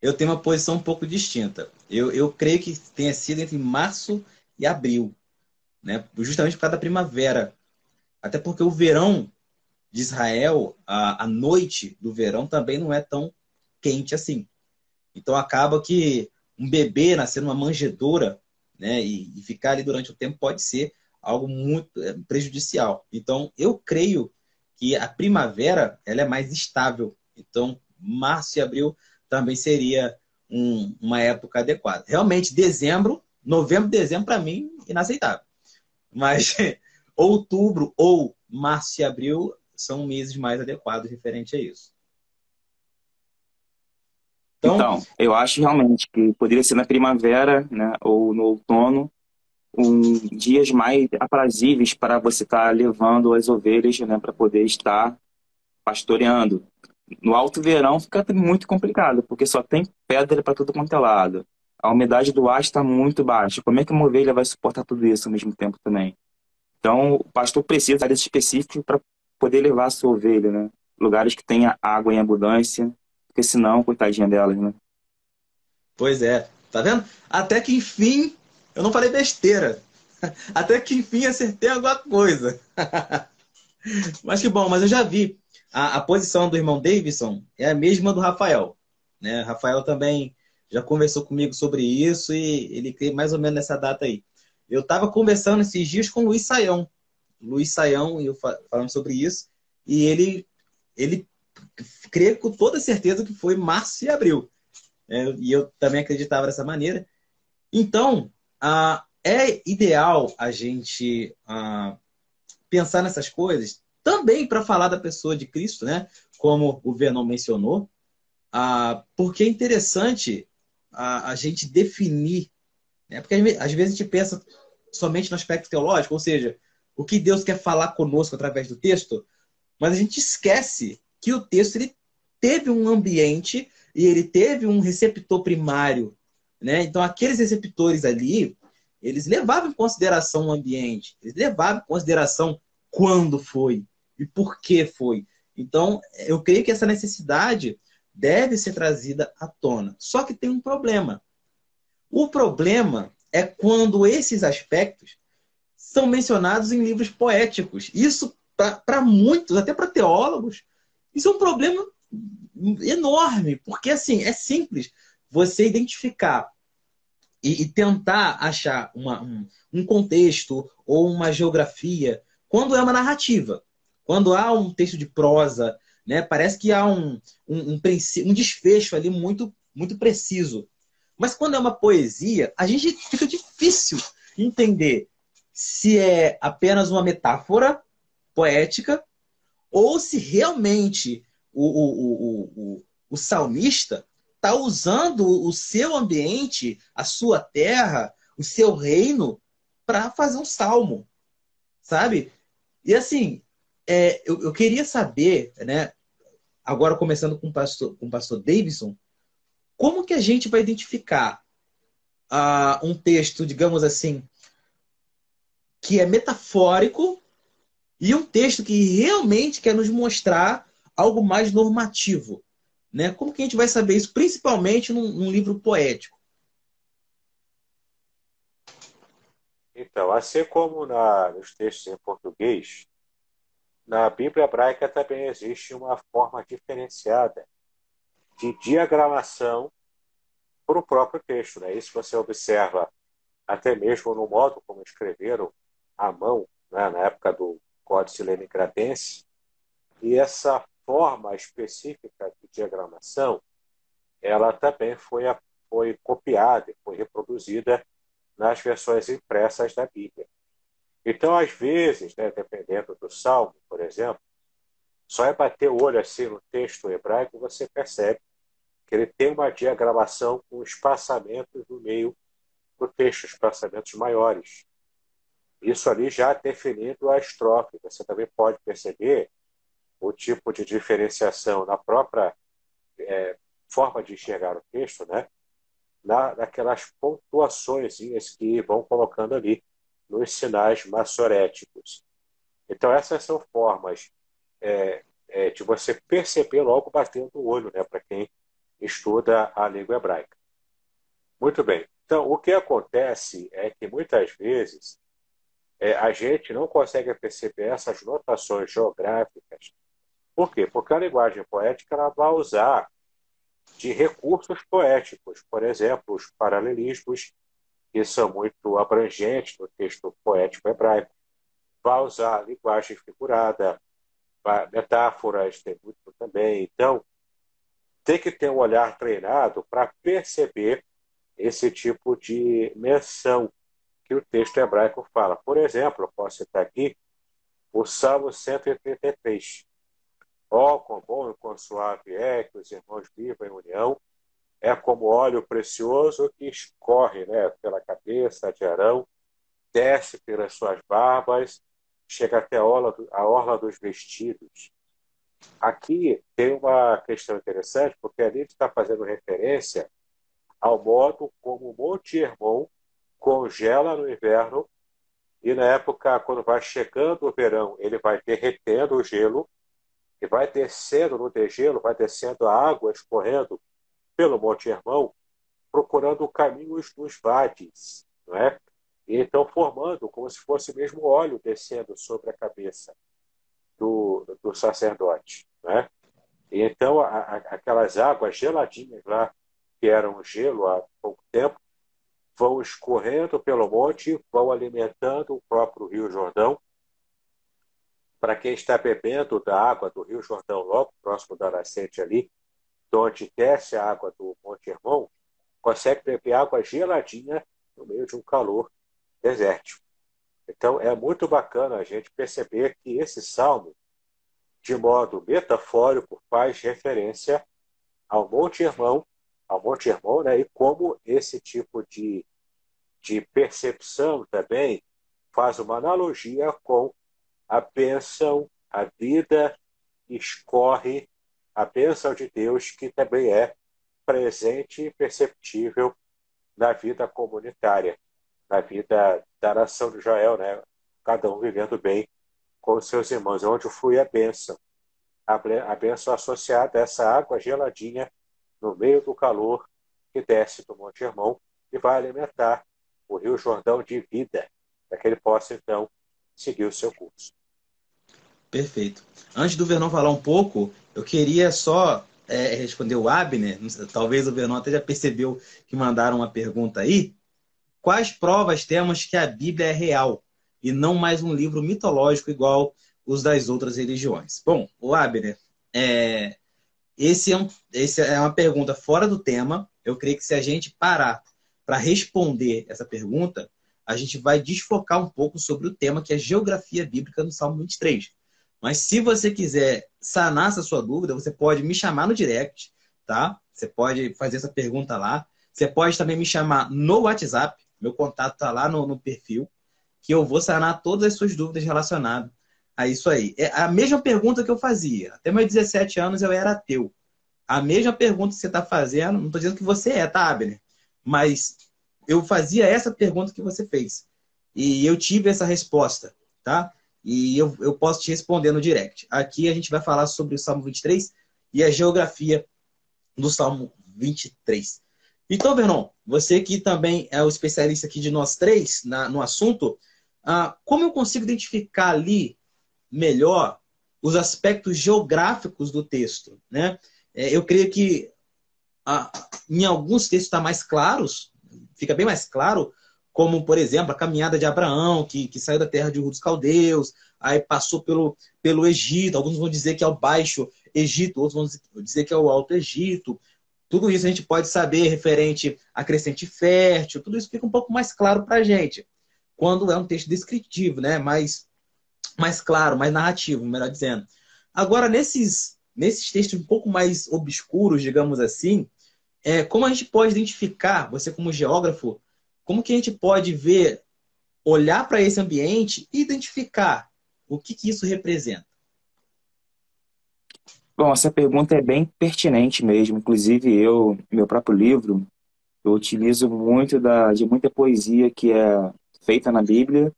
Eu tenho uma posição um pouco distinta. Eu, eu creio que tenha sido entre março e abril, né? justamente por causa da primavera. Até porque o verão de Israel, a, a noite do verão também não é tão quente assim. Então acaba que um bebê nascer numa manjedoura né, e, e, ficar ali durante o tempo pode ser algo muito é, prejudicial. Então eu creio que a primavera ela é mais estável. Então março e abril também seria um, uma época adequada. Realmente dezembro, novembro, dezembro para mim inaceitável. Mas outubro ou março e abril são meses mais adequados referente a isso. Então, então, eu acho realmente que poderia ser na primavera, né, ou no outono, um, dias mais aprazíveis para você estar tá levando as ovelhas, né, para poder estar pastoreando. No alto verão fica muito complicado, porque só tem pedra para tudo quanto é lado. A umidade do ar está muito baixa. Como é que uma ovelha vai suportar tudo isso ao mesmo tempo também? Então, o pastor precisa de áreas específicas para poder levar a sua ovelha, né? Lugares que tenha água em abundância, porque senão, coitadinha delas, né? Pois é, tá vendo? Até que enfim, eu não falei besteira. Até que enfim acertei alguma coisa. mas que bom, mas eu já vi. A, a posição do irmão Davidson é a mesma do Rafael. Né? Rafael também já conversou comigo sobre isso e ele crê mais ou menos nessa data aí. Eu estava conversando esses dias com o Luiz Saião, Luiz Saião e eu falamos sobre isso, e ele, ele crê com toda certeza que foi março e abril. É, e eu também acreditava dessa maneira. Então, ah, é ideal a gente ah, pensar nessas coisas também para falar da pessoa de Cristo, né? Como o Vernon mencionou, ah, porque é interessante a, a gente definir, né? Porque às vezes a gente pensa somente no aspecto teológico, ou seja, o que Deus quer falar conosco através do texto, mas a gente esquece que o texto ele teve um ambiente e ele teve um receptor primário, né? Então aqueles receptores ali, eles levavam em consideração o ambiente, eles levavam em consideração quando foi e por que foi. Então, eu creio que essa necessidade deve ser trazida à tona. Só que tem um problema. O problema é quando esses aspectos são mencionados em livros poéticos. Isso, para muitos, até para teólogos, isso é um problema enorme, porque assim, é simples você identificar e, e tentar achar uma, um, um contexto ou uma geografia quando é uma narrativa. Quando há um texto de prosa, né, parece que há um, um, um, um desfecho ali muito, muito preciso. Mas quando é uma poesia, a gente fica difícil entender se é apenas uma metáfora poética ou se realmente o, o, o, o, o salmista está usando o seu ambiente, a sua terra, o seu reino, para fazer um salmo, sabe? E assim, é, eu, eu, queria saber, né? Agora começando com o pastor, com o pastor Davidson, como que a gente vai identificar uh, um texto, digamos assim, que é metafórico e um texto que realmente quer nos mostrar algo mais normativo. Né? Como que a gente vai saber isso, principalmente num, num livro poético? Então, assim como na, nos textos em português, na Bíblia hebraica também existe uma forma diferenciada de diagramação para o próprio texto. Né? Isso você observa até mesmo no modo como escreveram à mão né, na época do Códice Leningradense. E essa forma específica de diagramação, ela também foi, foi copiada, foi reproduzida nas versões impressas da Bíblia. Então, às vezes, né, dependendo do salmo, por exemplo, só é bater o olho assim no texto hebraico você percebe que ele tem uma diagramação com espaçamentos no meio do texto, espaçamentos maiores. Isso ali já definindo a estrofe. Você também pode perceber o tipo de diferenciação na própria é, forma de enxergar o texto, né? Na, naquelas pontuações que vão colocando ali nos sinais maçoréticos. Então, essas são formas é, é, de você perceber logo batendo o olho, né, para quem estuda a língua hebraica. Muito bem. Então, o que acontece é que muitas vezes é, a gente não consegue perceber essas notações geográficas. Por quê? Porque a linguagem poética ela vai usar de recursos poéticos, por exemplo, os paralelismos, que são muito abrangentes no texto poético hebraico, vai usar linguagem figurada, metáforas, tem muito também. Então, tem que ter um olhar treinado para perceber esse tipo de menção que o texto hebraico fala. Por exemplo, eu posso citar aqui o Salmo 133. Ó, oh, quão bom e quão suave é que os irmãos vivam em união, é como óleo precioso que escorre né, pela cabeça de Arão, desce pelas suas barbas, chega até a orla, a orla dos vestidos. Aqui tem uma questão interessante, porque ali está fazendo referência ao modo como o Monte Hermon congela no inverno e na época, quando vai chegando o verão, ele vai derretendo o gelo e vai descendo no degelo, vai descendo a água escorrendo pelo Monte Hermão, procurando caminhos dos vades, não é? E então formando como se fosse mesmo óleo descendo sobre a cabeça do, do sacerdote. Né? E então, a, a, aquelas águas geladinhas lá, que eram gelo há pouco tempo, vão escorrendo pelo monte, vão alimentando o próprio Rio Jordão. Para quem está bebendo da água do Rio Jordão, logo próximo da nascente ali, de onde desce a água do Monte Hermon, consegue beber água geladinha no meio de um calor desértico. Então, é muito bacana a gente perceber que esse salmo, de modo metafórico, faz referência ao Monte Irmão, ao Monte Irmão, né? e como esse tipo de, de percepção também faz uma analogia com a bênção, a vida escorre, a bênção de Deus, que também é presente e perceptível na vida comunitária na vida da nação de Israel, né? Cada um vivendo bem com seus irmãos, onde fui a bênção. A bênção associada a essa água geladinha no meio do calor que desce do Monte Hermão e vai alimentar o Rio Jordão de vida, para que ele possa, então, seguir o seu curso. Perfeito. Antes do Vernon falar um pouco, eu queria só é, responder o Abner. Talvez o Vernon até já percebeu que mandaram uma pergunta aí. Quais provas temos que a Bíblia é real e não mais um livro mitológico igual os das outras religiões? Bom, o Abner, é, esse, é um, esse é uma pergunta fora do tema. Eu creio que se a gente parar para responder essa pergunta, a gente vai desfocar um pouco sobre o tema que é geografia bíblica no Salmo 23. Mas se você quiser sanar essa sua dúvida, você pode me chamar no direct, tá? Você pode fazer essa pergunta lá. Você pode também me chamar no WhatsApp. Meu contato está lá no, no, perfil, que eu vou sanar todas as suas dúvidas relacionadas a isso aí. É a mesma pergunta que eu fazia. Até meus 17 anos eu era ateu. A mesma pergunta que você está fazendo, não estou dizendo que você é, tá, Abner? Mas eu fazia essa pergunta que você fez. E eu tive essa resposta, tá? e eu, eu posso te responder no direct. Aqui a gente vai falar sobre o Salmo 23 e a geografia do Salmo 23. Então, Vernon, você que também é o especialista aqui de nós três na, no assunto, ah, como eu consigo identificar ali melhor os aspectos geográficos do texto? Né? É, eu creio que ah, em alguns textos está mais claros, fica bem mais claro, como, por exemplo, a caminhada de Abraão, que, que saiu da terra de Ur dos Caldeus, aí passou pelo, pelo Egito, alguns vão dizer que é o Baixo Egito, outros vão dizer que é o Alto Egito. Tudo isso a gente pode saber referente à crescente fértil, tudo isso fica um pouco mais claro para a gente, quando é um texto descritivo, né? mais, mais claro, mais narrativo, melhor dizendo. Agora, nesses, nesses textos um pouco mais obscuros, digamos assim, é, como a gente pode identificar, você como geógrafo, como que a gente pode ver, olhar para esse ambiente e identificar o que, que isso representa? Bom, essa pergunta é bem pertinente mesmo. Inclusive, eu, meu próprio livro, eu utilizo muito da, de muita poesia que é feita na Bíblia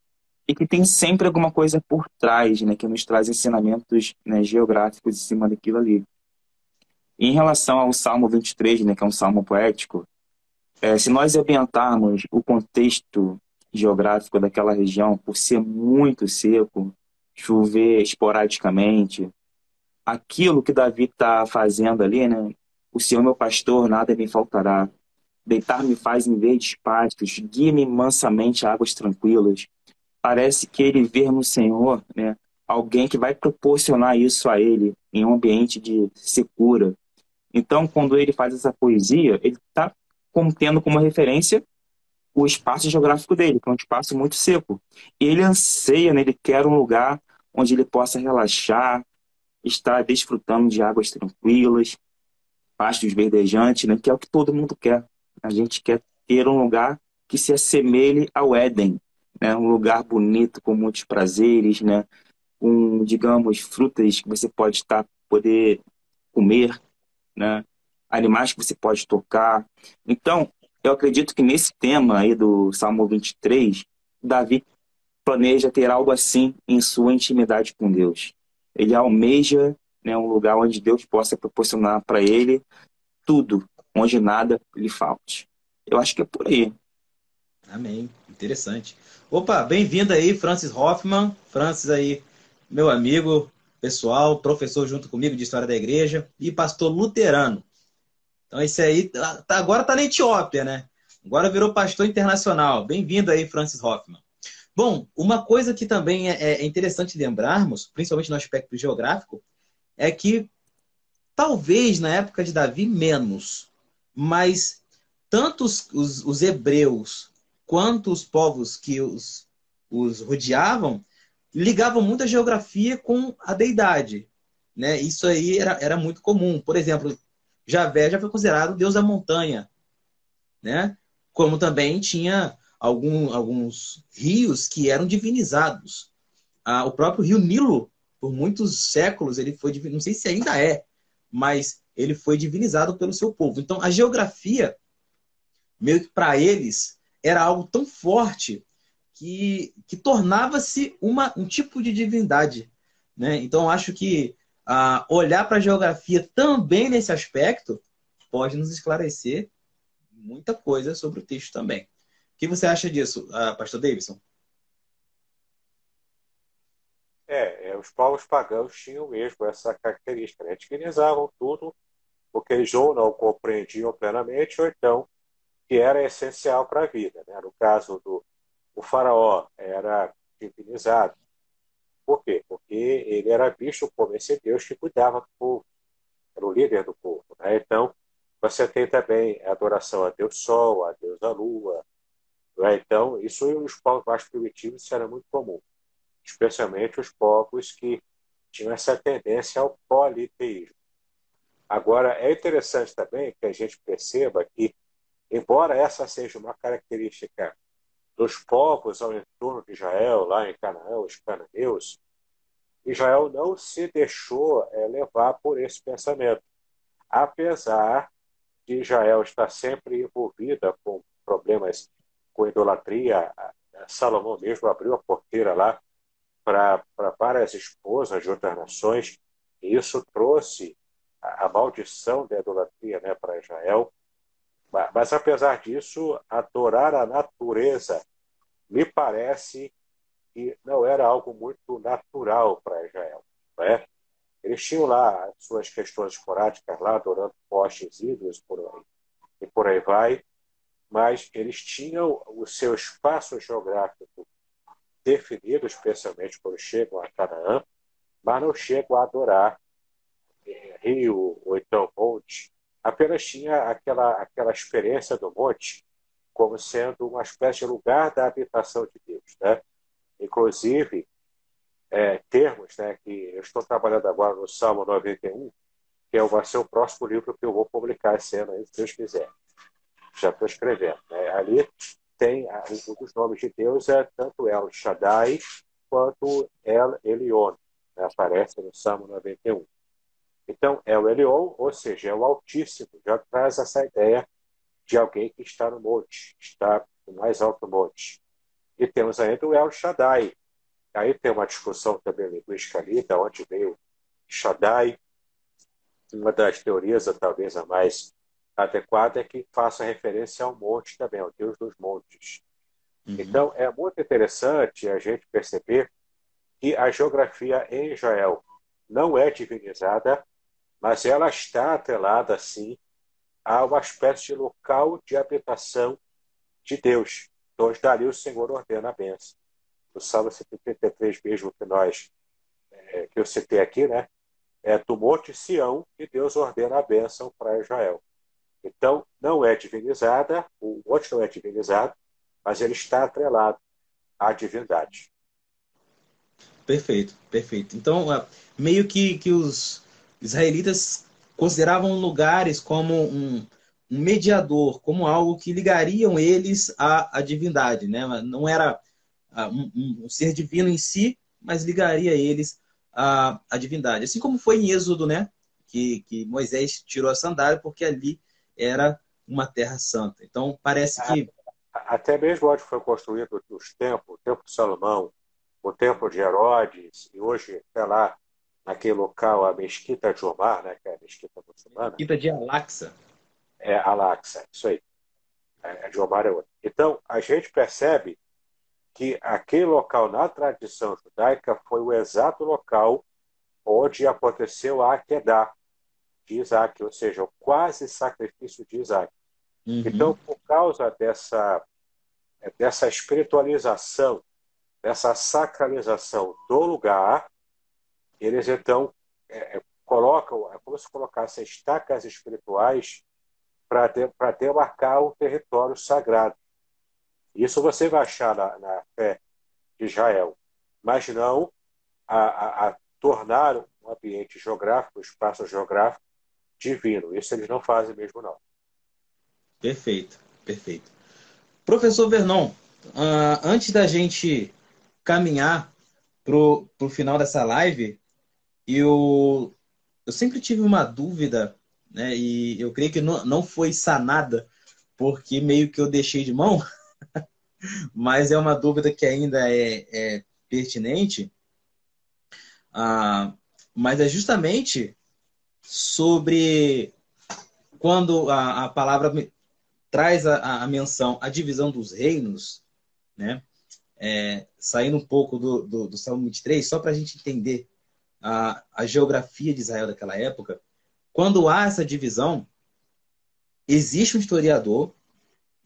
e que tem sempre alguma coisa por trás, né, que nos traz ensinamentos né, geográficos em cima daquilo ali. Em relação ao Salmo 23, né, que é um salmo poético, é, se nós ambientarmos o contexto geográfico daquela região por ser muito seco, chover esporadicamente, aquilo que Davi está fazendo ali, né? O Senhor meu pastor, nada me faltará. Deitar-me faz em verdes pastos, guia-me mansamente a águas tranquilas. Parece que ele vê no Senhor, né? Alguém que vai proporcionar isso a ele em um ambiente de secura. Então, quando ele faz essa poesia, ele está como tendo como referência o espaço geográfico dele, que é um espaço muito seco. E ele anseia, né, ele quer um lugar onde ele possa relaxar, estar desfrutando de águas tranquilas, pastos verdejantes, né, que é o que todo mundo quer. A gente quer ter um lugar que se assemelhe ao Éden, né, um lugar bonito com muitos prazeres, né, com, digamos, frutas que você pode estar poder comer, né, animais que você pode tocar. Então, eu acredito que nesse tema aí do Salmo 23, Davi planeja ter algo assim em sua intimidade com Deus. Ele almeja né, um lugar onde Deus possa proporcionar para ele tudo, onde nada lhe falte. Eu acho que é por aí. Amém. Interessante. Opa, bem-vindo aí, Francis Hoffman. Francis aí, meu amigo pessoal, professor junto comigo de História da Igreja e pastor luterano. Então, esse aí tá, tá, agora está na Etiópia, né? Agora virou pastor internacional. Bem-vindo aí, Francis Hoffman. Bom, uma coisa que também é, é interessante lembrarmos, principalmente no aspecto geográfico, é que talvez na época de Davi menos, mas tanto os, os, os hebreus quanto os povos que os, os rodeavam ligavam muito a geografia com a deidade. Né? Isso aí era, era muito comum. Por exemplo, Javé já foi considerado deus da montanha, né? Como também tinha algum, alguns rios que eram divinizados. Ah, o próprio rio Nilo, por muitos séculos, ele foi não sei se ainda é, mas ele foi divinizado pelo seu povo. Então, a geografia, meio que para eles, era algo tão forte que, que tornava-se um tipo de divindade. Né? Então, acho que ah, olhar para a geografia também nesse aspecto pode nos esclarecer muita coisa sobre o texto também. O que você acha disso, ah, Pastor Davidson? É, é, os povos pagãos tinham mesmo essa característica, né? Divinizavam tudo, porque eles ou não compreendiam plenamente, ou então que era essencial para a vida. Né? No caso do o faraó, era divinizado, por quê? Porque ele era visto como esse Deus que cuidava do povo, era o líder do povo. Né? Então, você tem também a adoração a Deus Sol, a Deus a Lua. Né? Então, isso os povos mais primitivos era muito comum, especialmente os povos que tinham essa tendência ao politeísmo. Agora, é interessante também que a gente perceba que, embora essa seja uma característica dos povos ao entorno de Israel, lá em Canaã, os cananeus, Israel não se deixou é, levar por esse pensamento, apesar de Israel estar sempre envolvida com problemas com idolatria. Salomão mesmo abriu a porteira lá para várias esposas de outras nações, e isso trouxe a, a maldição da idolatria né, para Israel. Mas, apesar disso, adorar a natureza me parece que não era algo muito natural para Israel. Não é? Eles tinham lá as suas questões esporádicas, lá adorando postes ídolos por aí, e por aí vai, mas eles tinham o seu espaço geográfico definido, especialmente quando chegam a Canaã, mas não chegam a adorar é, rio ou então monte. Apenas tinha aquela, aquela experiência do monte como sendo uma espécie de lugar da habitação de Deus. Né? Inclusive, é, termos né, que eu estou trabalhando agora no Salmo 91, que é, vai ser o próximo livro que eu vou publicar esse ano, se Deus quiser. Já estou escrevendo. Né? Ali tem um dos nomes de Deus é tanto El Shaddai quanto El Elion, né? aparece no Salmo 91. Então, El Elion, ou seja, é o Altíssimo, já traz essa ideia de alguém que está no monte, está no mais alto monte. E temos ainda o El Shaddai, Aí tem uma discussão também linguística ali, da onde veio Shaddai. Uma das teorias, talvez a mais adequada, é que faça referência ao monte também, ao Deus dos montes. Uhum. Então, é muito interessante a gente perceber que a geografia em Israel não é divinizada, mas ela está atrelada, sim, a uma espécie de local de habitação de Deus, onde dali o Senhor ordena a bênção do Salmo 133 mesmo que nós é, que eu citei aqui, né? É do Monte Sião que Deus ordena a bênção para Israel. Então, não é divinizada, o monte não é divinizado, mas ele está atrelado à divindade. Perfeito, perfeito. Então, é, meio que, que os israelitas consideravam lugares como um, um mediador, como algo que ligariam eles à, à divindade, né? Não era um, um, ser divino em si, mas ligaria eles à, à divindade. Assim como foi em Êxodo, né? Que, que Moisés tirou a sandália porque ali era uma terra santa. Então, parece que. Até mesmo onde foi construído os templos, o Templo de Salomão, o Templo de Herodes, e hoje, até lá, naquele local, a Mesquita de Omar, né, que é a Mesquita muçulmana. Mesquita de Alaxa. É, Alaxa, isso aí. É, de Omar é outra. Então, a gente percebe que aquele local na tradição judaica foi o exato local onde aconteceu a Akedah de Isaac, ou seja, o quase sacrifício de Isaac. Uhum. Então, por causa dessa, dessa espiritualização, dessa sacralização do lugar, eles então é, é colocam, é como se colocassem estacas espirituais para demarcar o território sagrado. Isso você vai achar na, na fé de Israel, mas não a, a, a tornar um ambiente geográfico, um espaço geográfico, divino. Isso eles não fazem mesmo, não. Perfeito, perfeito. Professor Vernon, uh, antes da gente caminhar para o final dessa live, eu, eu sempre tive uma dúvida, né, e eu creio que não, não foi sanada, porque meio que eu deixei de mão, mas é uma dúvida que ainda é, é pertinente. Ah, mas é justamente sobre quando a, a palavra traz a, a, menção, a divisão dos reinos, né? É, saindo um pouco do, do, do Salmo 23, só para a gente entender a, a geografia de Israel daquela época, quando há essa divisão, existe um historiador,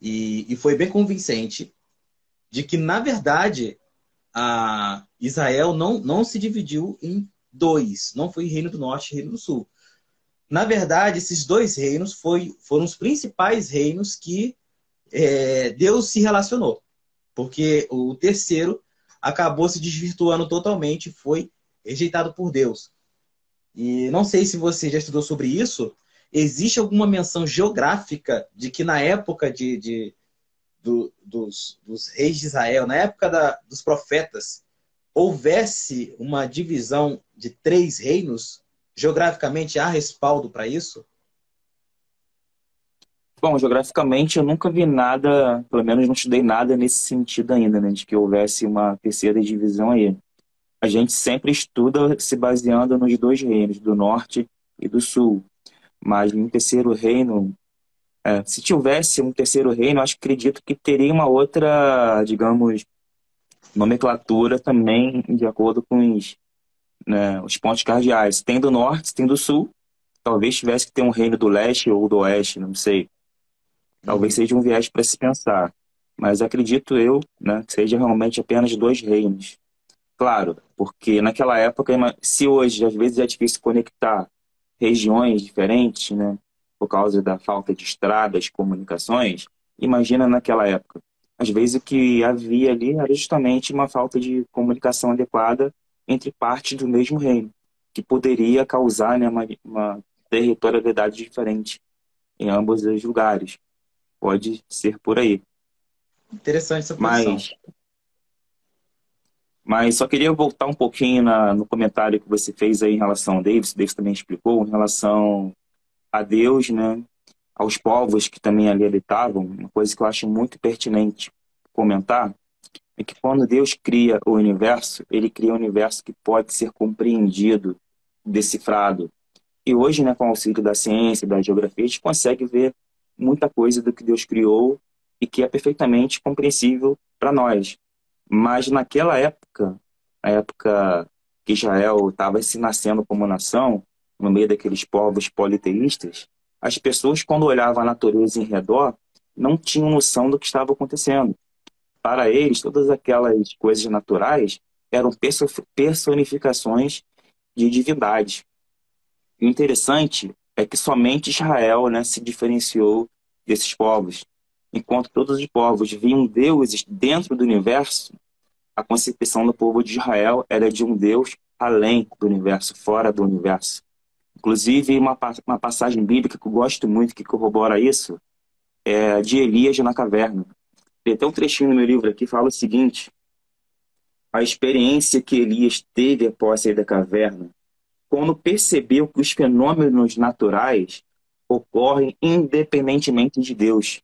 e, e foi bem convincente, de que, na verdade, a Israel não, não se dividiu em dois. Não foi Reino do Norte e Reino do Sul. Na verdade, esses dois reinos foi, foram os principais reinos que é, Deus se relacionou. Porque o terceiro acabou se desvirtuando totalmente, foi rejeitado por Deus. E não sei se você já estudou sobre isso. Existe alguma menção geográfica de que na época de, de do, dos, dos, reis de Israel, na época da, dos profetas, houvesse uma divisão de três reinos, geograficamente há respaldo para isso? Bom, geograficamente eu nunca vi nada, pelo menos não estudei nada nesse sentido ainda, né, de que houvesse uma terceira divisão aí. A gente sempre estuda se baseando nos dois reinos, do norte e do sul. Mas um terceiro reino, é, se tivesse um terceiro reino, acho acredito que teria uma outra, digamos, nomenclatura também de acordo com os, né, os pontos cardeais. Tem do norte, tem do sul. Talvez tivesse que ter um reino do leste ou do oeste, não sei. Talvez uhum. seja um viés para se pensar. Mas acredito eu né, que seja realmente apenas dois reinos. Claro, porque naquela época, se hoje às vezes é difícil conectar regiões diferentes, né, por causa da falta de estradas, comunicações, imagina naquela época. Às vezes o que havia ali era justamente uma falta de comunicação adequada entre partes do mesmo reino, que poderia causar né, uma, uma territorialidade diferente em ambos os lugares. Pode ser por aí. Interessante essa posição. Mas, mas só queria voltar um pouquinho na, no comentário que você fez aí em relação a Davis, Davis também explicou, em relação a Deus, né, aos povos que também ali habitavam, uma coisa que eu acho muito pertinente comentar, é que quando Deus cria o universo, ele cria um universo que pode ser compreendido, decifrado. E hoje, né, com o auxílio da ciência, da geografia, a gente consegue ver muita coisa do que Deus criou e que é perfeitamente compreensível para nós. Mas naquela época, a época que Israel estava se nascendo como nação, no meio daqueles povos politeístas, as pessoas, quando olhavam a natureza em redor, não tinham noção do que estava acontecendo. Para eles, todas aquelas coisas naturais eram personificações de divindades. o interessante é que somente Israel né, se diferenciou desses povos. Enquanto todos os povos viam deuses dentro do universo, a concepção do povo de Israel era de um Deus além do universo, fora do universo. Inclusive, uma, uma passagem bíblica que eu gosto muito, que corrobora isso, é de Elias na caverna. Tem até um trechinho no meu livro aqui que fala o seguinte: a experiência que Elias teve após sair da caverna, quando percebeu que os fenômenos naturais ocorrem independentemente de Deus.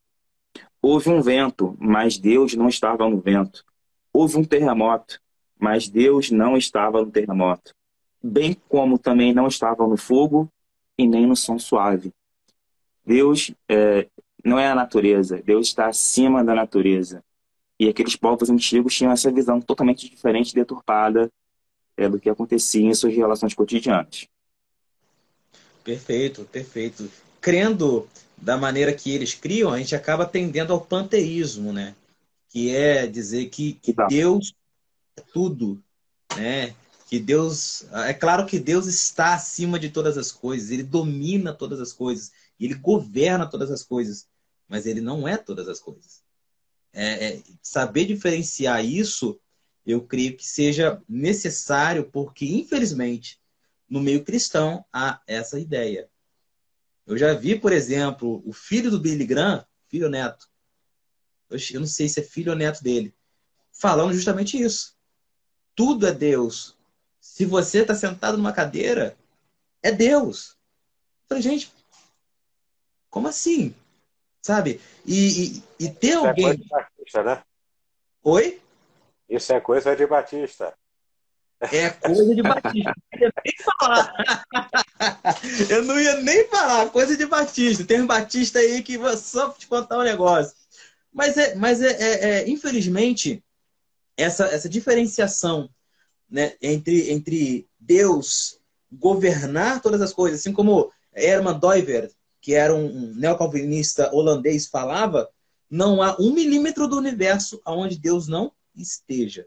Houve um vento, mas Deus não estava no vento. Houve um terremoto, mas Deus não estava no terremoto. Bem como também não estava no fogo e nem no som suave. Deus é, não é a natureza, Deus está acima da natureza. E aqueles povos antigos tinham essa visão totalmente diferente, deturpada é, do que acontecia em suas relações cotidianas. Perfeito, perfeito. Crendo da maneira que eles criam, a gente acaba tendendo ao panteísmo, né? Que é dizer que, que Deus é tudo, né? Que Deus, é claro que Deus está acima de todas as coisas, ele domina todas as coisas, ele governa todas as coisas, mas ele não é todas as coisas. É, é, saber diferenciar isso, eu creio que seja necessário, porque infelizmente no meio cristão há essa ideia eu já vi, por exemplo, o filho do Billy Graham, filho neto, eu não sei se é filho ou neto dele, falando justamente isso. Tudo é Deus. Se você está sentado numa cadeira, é Deus. Eu falei, gente, como assim? Sabe? E, e, e ter Isso é alguém. É coisa de Batista, né? Oi? Isso é coisa de Batista. É coisa de Batista. Eu não ia nem falar. Eu não ia nem falar, coisa de Batista. Tem um Batista aí que vou só te contar um negócio. Mas é, mas é, é, é infelizmente, essa, essa diferenciação né, entre, entre Deus governar todas as coisas, assim como Herman Doiver, que era um neocalvinista holandês, falava, não há um milímetro do universo onde Deus não esteja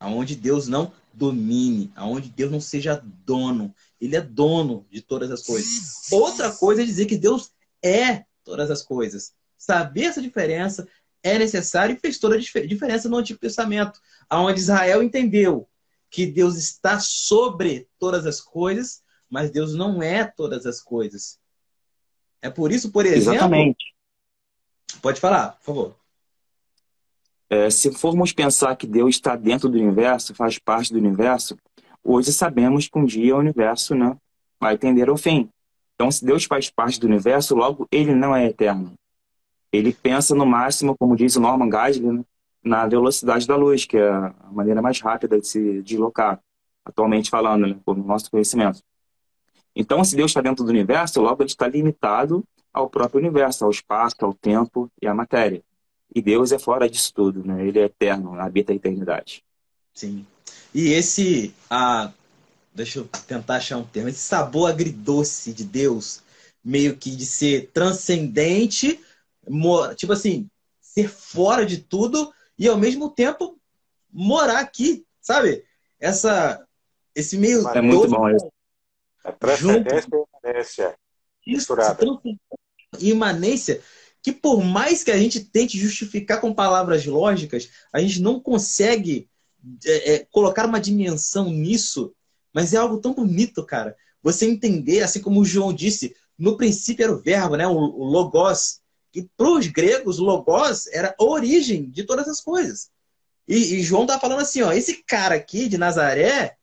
aonde Deus não domine, aonde Deus não seja dono. Ele é dono de todas as coisas. Outra coisa é dizer que Deus é todas as coisas. Saber essa diferença é necessário e fez toda a diferença no Antigo Testamento, aonde Israel entendeu que Deus está sobre todas as coisas, mas Deus não é todas as coisas. É por isso, por exemplo. Exatamente. Pode falar, por favor. É, se formos pensar que Deus está dentro do universo, faz parte do universo, hoje sabemos que um dia o universo né, vai tender ao fim. Então, se Deus faz parte do universo, logo ele não é eterno. Ele pensa no máximo, como diz o Norman Gaisler, né, na velocidade da luz, que é a maneira mais rápida de se deslocar, atualmente falando, né, por nosso conhecimento. Então, se Deus está dentro do universo, logo ele está limitado ao próprio universo, ao espaço, ao tempo e à matéria. E Deus é fora disso tudo, né? Ele é eterno, habita a eternidade. Sim. E esse, ah, deixa eu tentar achar um termo, esse sabor agridoce de Deus, meio que de ser transcendente, tipo assim, ser fora de tudo e ao mesmo tempo morar aqui, sabe? Essa, esse meio é muito bom isso. A transcendência junto. e imanência. Isso, imanência que por mais que a gente tente justificar com palavras lógicas, a gente não consegue é, é, colocar uma dimensão nisso, mas é algo tão bonito, cara. Você entender, assim como o João disse, no princípio era o verbo, né? o, o logos, que para os gregos, logos era a origem de todas as coisas. E, e João tá falando assim, ó, esse cara aqui de Nazaré,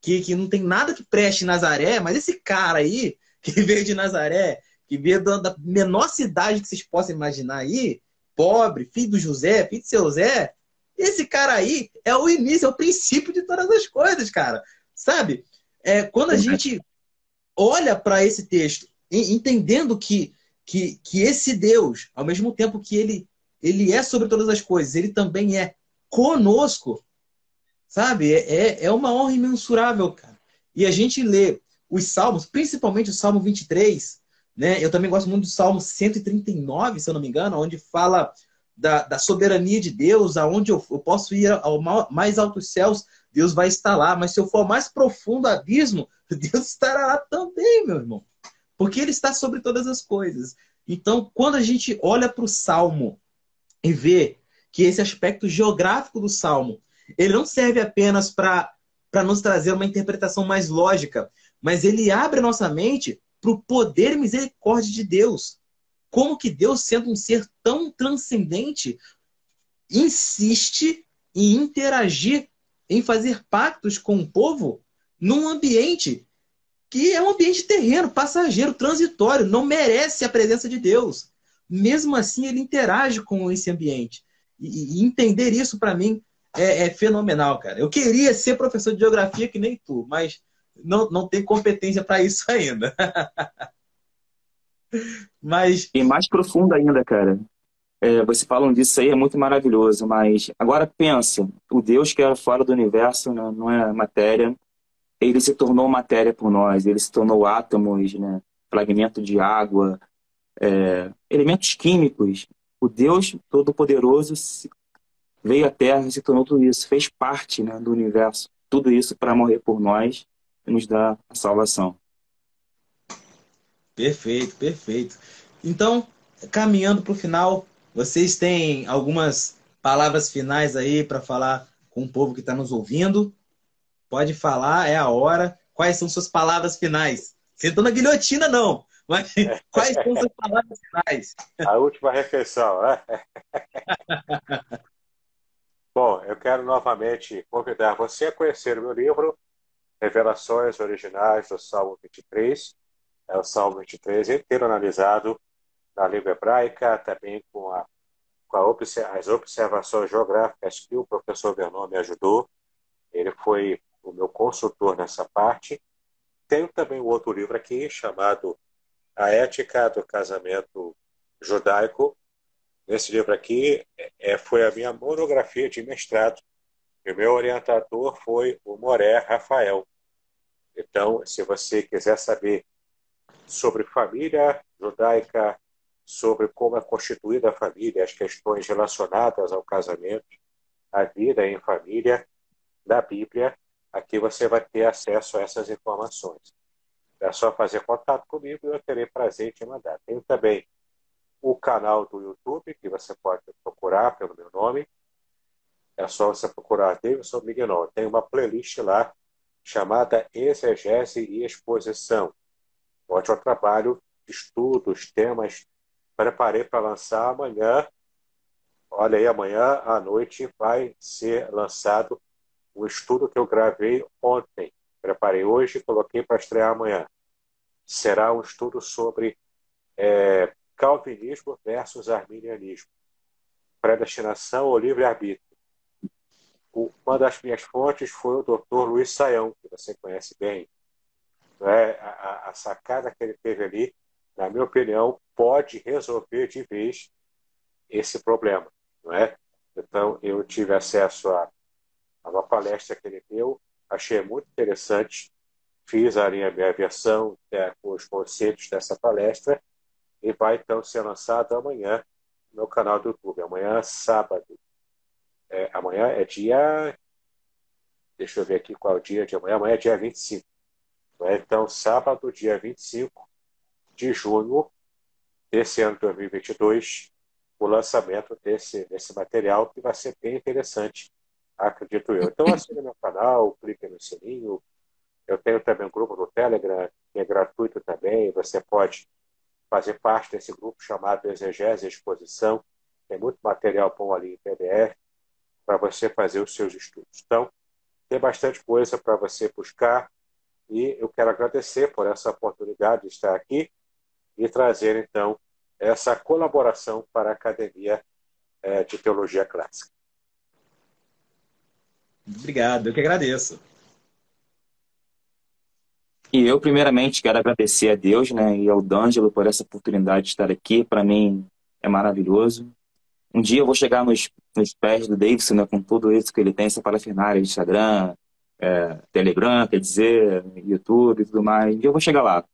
que, que não tem nada que preste em Nazaré, mas esse cara aí, que veio de Nazaré, que veio da menor cidade que vocês possam imaginar aí, pobre, filho do José, filho de seu Zé, esse cara aí é o início, é o princípio de todas as coisas, cara. Sabe? É, quando a gente olha para esse texto, entendendo que, que, que esse Deus, ao mesmo tempo que ele, ele é sobre todas as coisas, ele também é conosco, sabe? É, é, é uma honra imensurável, cara. E a gente lê os salmos, principalmente o Salmo 23, né? Eu também gosto muito do Salmo 139, se eu não me engano, onde fala da, da soberania de Deus, aonde eu, eu posso ir ao mais altos céus, Deus vai estar lá. Mas se eu for ao mais profundo abismo, Deus estará lá também, meu irmão. Porque Ele está sobre todas as coisas. Então, quando a gente olha para o Salmo e vê que esse aspecto geográfico do Salmo, ele não serve apenas para nos trazer uma interpretação mais lógica, mas ele abre a nossa mente para o poder e misericórdia de Deus. Como que Deus, sendo um ser tão transcendente, insiste em interagir, em fazer pactos com o povo num ambiente que é um ambiente terreno, passageiro, transitório, não merece a presença de Deus. Mesmo assim, ele interage com esse ambiente. E, entender isso, para mim, é, é, fenomenal, cara. Eu queria ser professor de geografia que nem tu, mas não, não tem competência para isso ainda. mas. E mais profundo ainda, cara. É, você falando disso aí é muito maravilhoso, mas agora pensa, o Deus que era fora do universo, né, não é matéria, ele se tornou matéria por nós, ele se tornou átomos, né, fragmento de água, é, elementos químicos. O Deus Todo-Poderoso veio à Terra se tornou tudo isso, fez parte né, do universo, tudo isso para morrer por nós e nos dar a salvação. Perfeito, perfeito. Então, caminhando para o final, vocês têm algumas palavras finais aí para falar com o povo que está nos ouvindo? Pode falar, é a hora. Quais são suas palavras finais? Sentou na guilhotina, não. Mas quais são suas palavras finais? A última refeição, né? Bom, eu quero novamente convidar você a conhecer o meu livro, Revelações Originais do Salmo 23. É o Salmo 23 inteiro analisado na língua hebraica, também com, a, com a, as observações geográficas que o professor Vernon me ajudou. Ele foi meu consultor nessa parte. Tenho também um outro livro aqui chamado A Ética do Casamento Judaico. Esse livro aqui é, foi a minha monografia de mestrado. E o meu orientador foi o Moré Rafael. Então, se você quiser saber sobre família judaica, sobre como é constituída a família, as questões relacionadas ao casamento, a vida em família, da Bíblia, aqui você vai ter acesso a essas informações. É só fazer contato comigo e eu terei prazer em te mandar. Tenho também o canal do YouTube, que você pode procurar pelo meu nome. É só você procurar Davidson Mignon. Tem uma playlist lá chamada Exegese e Exposição. Ótimo trabalho, estudos, temas. Preparei para lançar amanhã. Olha aí, amanhã à noite vai ser lançado o estudo que eu gravei ontem. Preparei hoje e coloquei para estrear amanhã. Será um estudo sobre é, calvinismo versus arminianismo. predestinação ou livre-arbítrio. Uma das minhas fontes foi o Dr. Luiz Saião, que você conhece bem. É? A, a sacada que ele teve ali, na minha opinião, pode resolver de vez esse problema. Não é? Então, eu tive acesso a uma palestra que ele deu, achei muito interessante, fiz a minha, versão é, com os conceitos dessa palestra e vai então ser lançado amanhã no canal do YouTube. Amanhã, sábado. É, amanhã é dia. Deixa eu ver aqui qual é o dia de amanhã. Amanhã é dia 25. É, então, sábado, dia 25 de junho desse ano de 2022, o lançamento desse, desse material, que vai ser bem interessante, acredito eu. Então, assine meu canal, clique no sininho. Eu tenho também um grupo no Telegram, que é gratuito também. Você pode fazer parte desse grupo chamado Exegese Exposição. Tem muito material bom ali em PDF para você fazer os seus estudos. Então, tem bastante coisa para você buscar e eu quero agradecer por essa oportunidade de estar aqui e trazer, então, essa colaboração para a Academia é, de Teologia Clássica. Obrigado, eu que agradeço. E eu, primeiramente, quero agradecer a Deus né, e ao D'Angelo por essa oportunidade de estar aqui. Para mim, é maravilhoso. Um dia eu vou chegar nos, nos pés do Davidson, né, com tudo isso que ele tem, essa parafernália de Instagram, é, Telegram, quer dizer, YouTube e tudo mais. Dia eu vou chegar lá.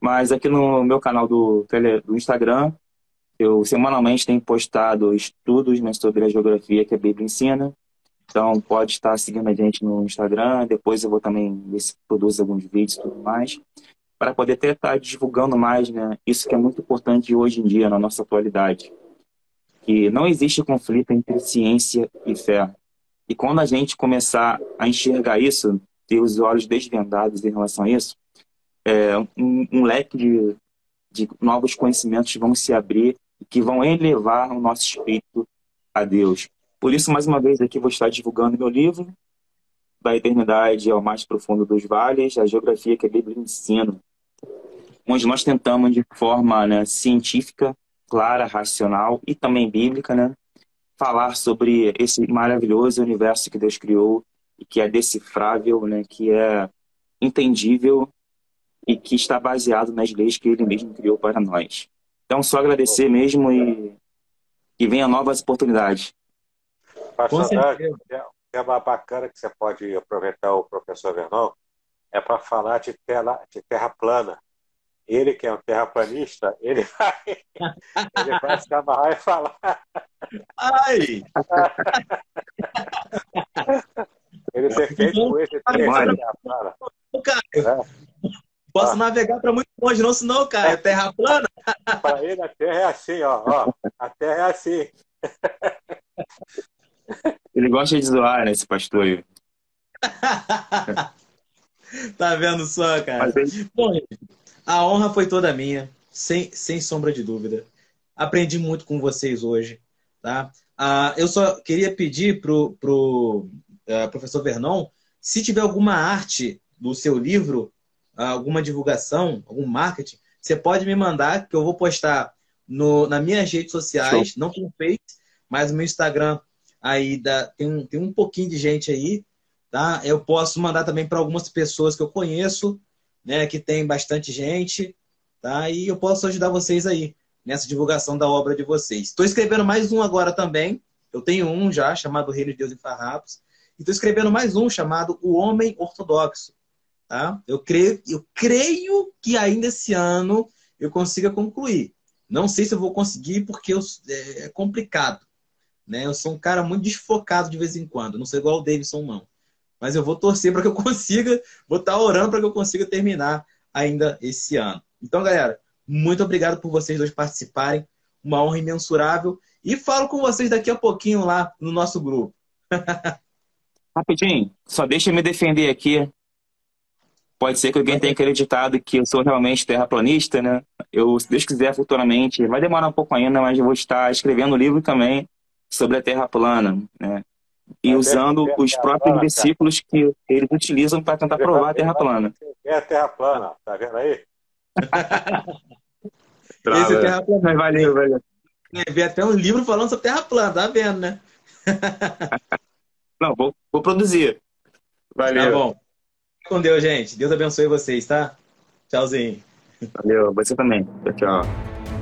Mas aqui no meu canal do, do Instagram, eu semanalmente tenho postado estudos né, sobre a geografia que a Bíblia ensina. Então pode estar seguindo a gente no Instagram. Depois eu vou também ver se produz alguns vídeos e tudo mais. Para poder até estar divulgando mais, né? Isso que é muito importante hoje em dia, na nossa atualidade. Que não existe conflito entre ciência e fé. E quando a gente começar a enxergar isso, ter os olhos desvendados em relação a isso, é, um, um leque de, de novos conhecimentos vão se abrir que vão elevar o nosso espírito a Deus. Por isso, mais uma vez, aqui vou estar divulgando meu livro, Da Eternidade ao Mais Profundo dos Vales, a Geografia que a Bíblia ensina, onde nós tentamos, de forma né, científica, clara, racional e também bíblica, né, falar sobre esse maravilhoso universo que Deus criou e que é decifrável, né, que é entendível e que está baseado nas leis que Ele mesmo criou para nós. Então, só agradecer mesmo e que venha novas oportunidades. Pastor é uma bacana que você pode aproveitar o professor Vernon, é para falar de, tela, de terra plana. Ele, que é um terraplanista, ele vai, ele vai se amarrar e falar. Ai! ele ter feito com esse terra plana. É. Posso é. navegar para muito longe, não, senão, cara, é terra plana. para ele, a terra é assim, ó, ó. A terra é assim. Ele gosta de zoar, né, esse pastor aí. tá vendo só, cara? Ele... Bom, a honra foi toda minha, sem, sem sombra de dúvida. Aprendi muito com vocês hoje, tá? Ah, eu só queria pedir pro, pro uh, professor Vernon, se tiver alguma arte do seu livro, alguma divulgação, algum marketing, você pode me mandar, que eu vou postar no, nas minhas redes sociais, Show. não com Face, mas no meu Instagram aí da, tem, um, tem um pouquinho de gente aí, tá? Eu posso mandar também para algumas pessoas que eu conheço, né? Que tem bastante gente, tá? E eu posso ajudar vocês aí nessa divulgação da obra de vocês. Estou escrevendo mais um agora também. Eu tenho um já chamado Reino de Deus em Farrapos. E estou escrevendo mais um chamado O Homem Ortodoxo. Tá? Eu, creio, eu creio que ainda esse ano eu consiga concluir. Não sei se eu vou conseguir porque eu, é, é complicado. Né? Eu sou um cara muito desfocado de vez em quando. Não sou igual o Davidson, não. Mas eu vou torcer para que eu consiga, vou estar tá orando para que eu consiga terminar ainda esse ano. Então, galera, muito obrigado por vocês dois participarem. Uma honra imensurável. E falo com vocês daqui a pouquinho lá no nosso grupo. Rapidinho, só deixa eu me defender aqui. Pode ser que alguém tenha acreditado que eu sou realmente terraplanista, né? Eu, se Deus quiser, futuramente, vai demorar um pouco ainda, mas eu vou estar escrevendo um livro também sobre a Terra plana, né? E usando os próprios versículos que eles utilizam para tentar provar a Terra plana. É a Terra plana, tá vendo aí? Esse é Terra plana. Valeu, valeu. escrever até um livro falando sobre terra plana, tá vendo, né? Não, vou, vou produzir. Valeu. Tá bom. Com Deus, gente. Deus abençoe vocês, tá? Tchauzinho. Valeu, você também. Tchau, tchau.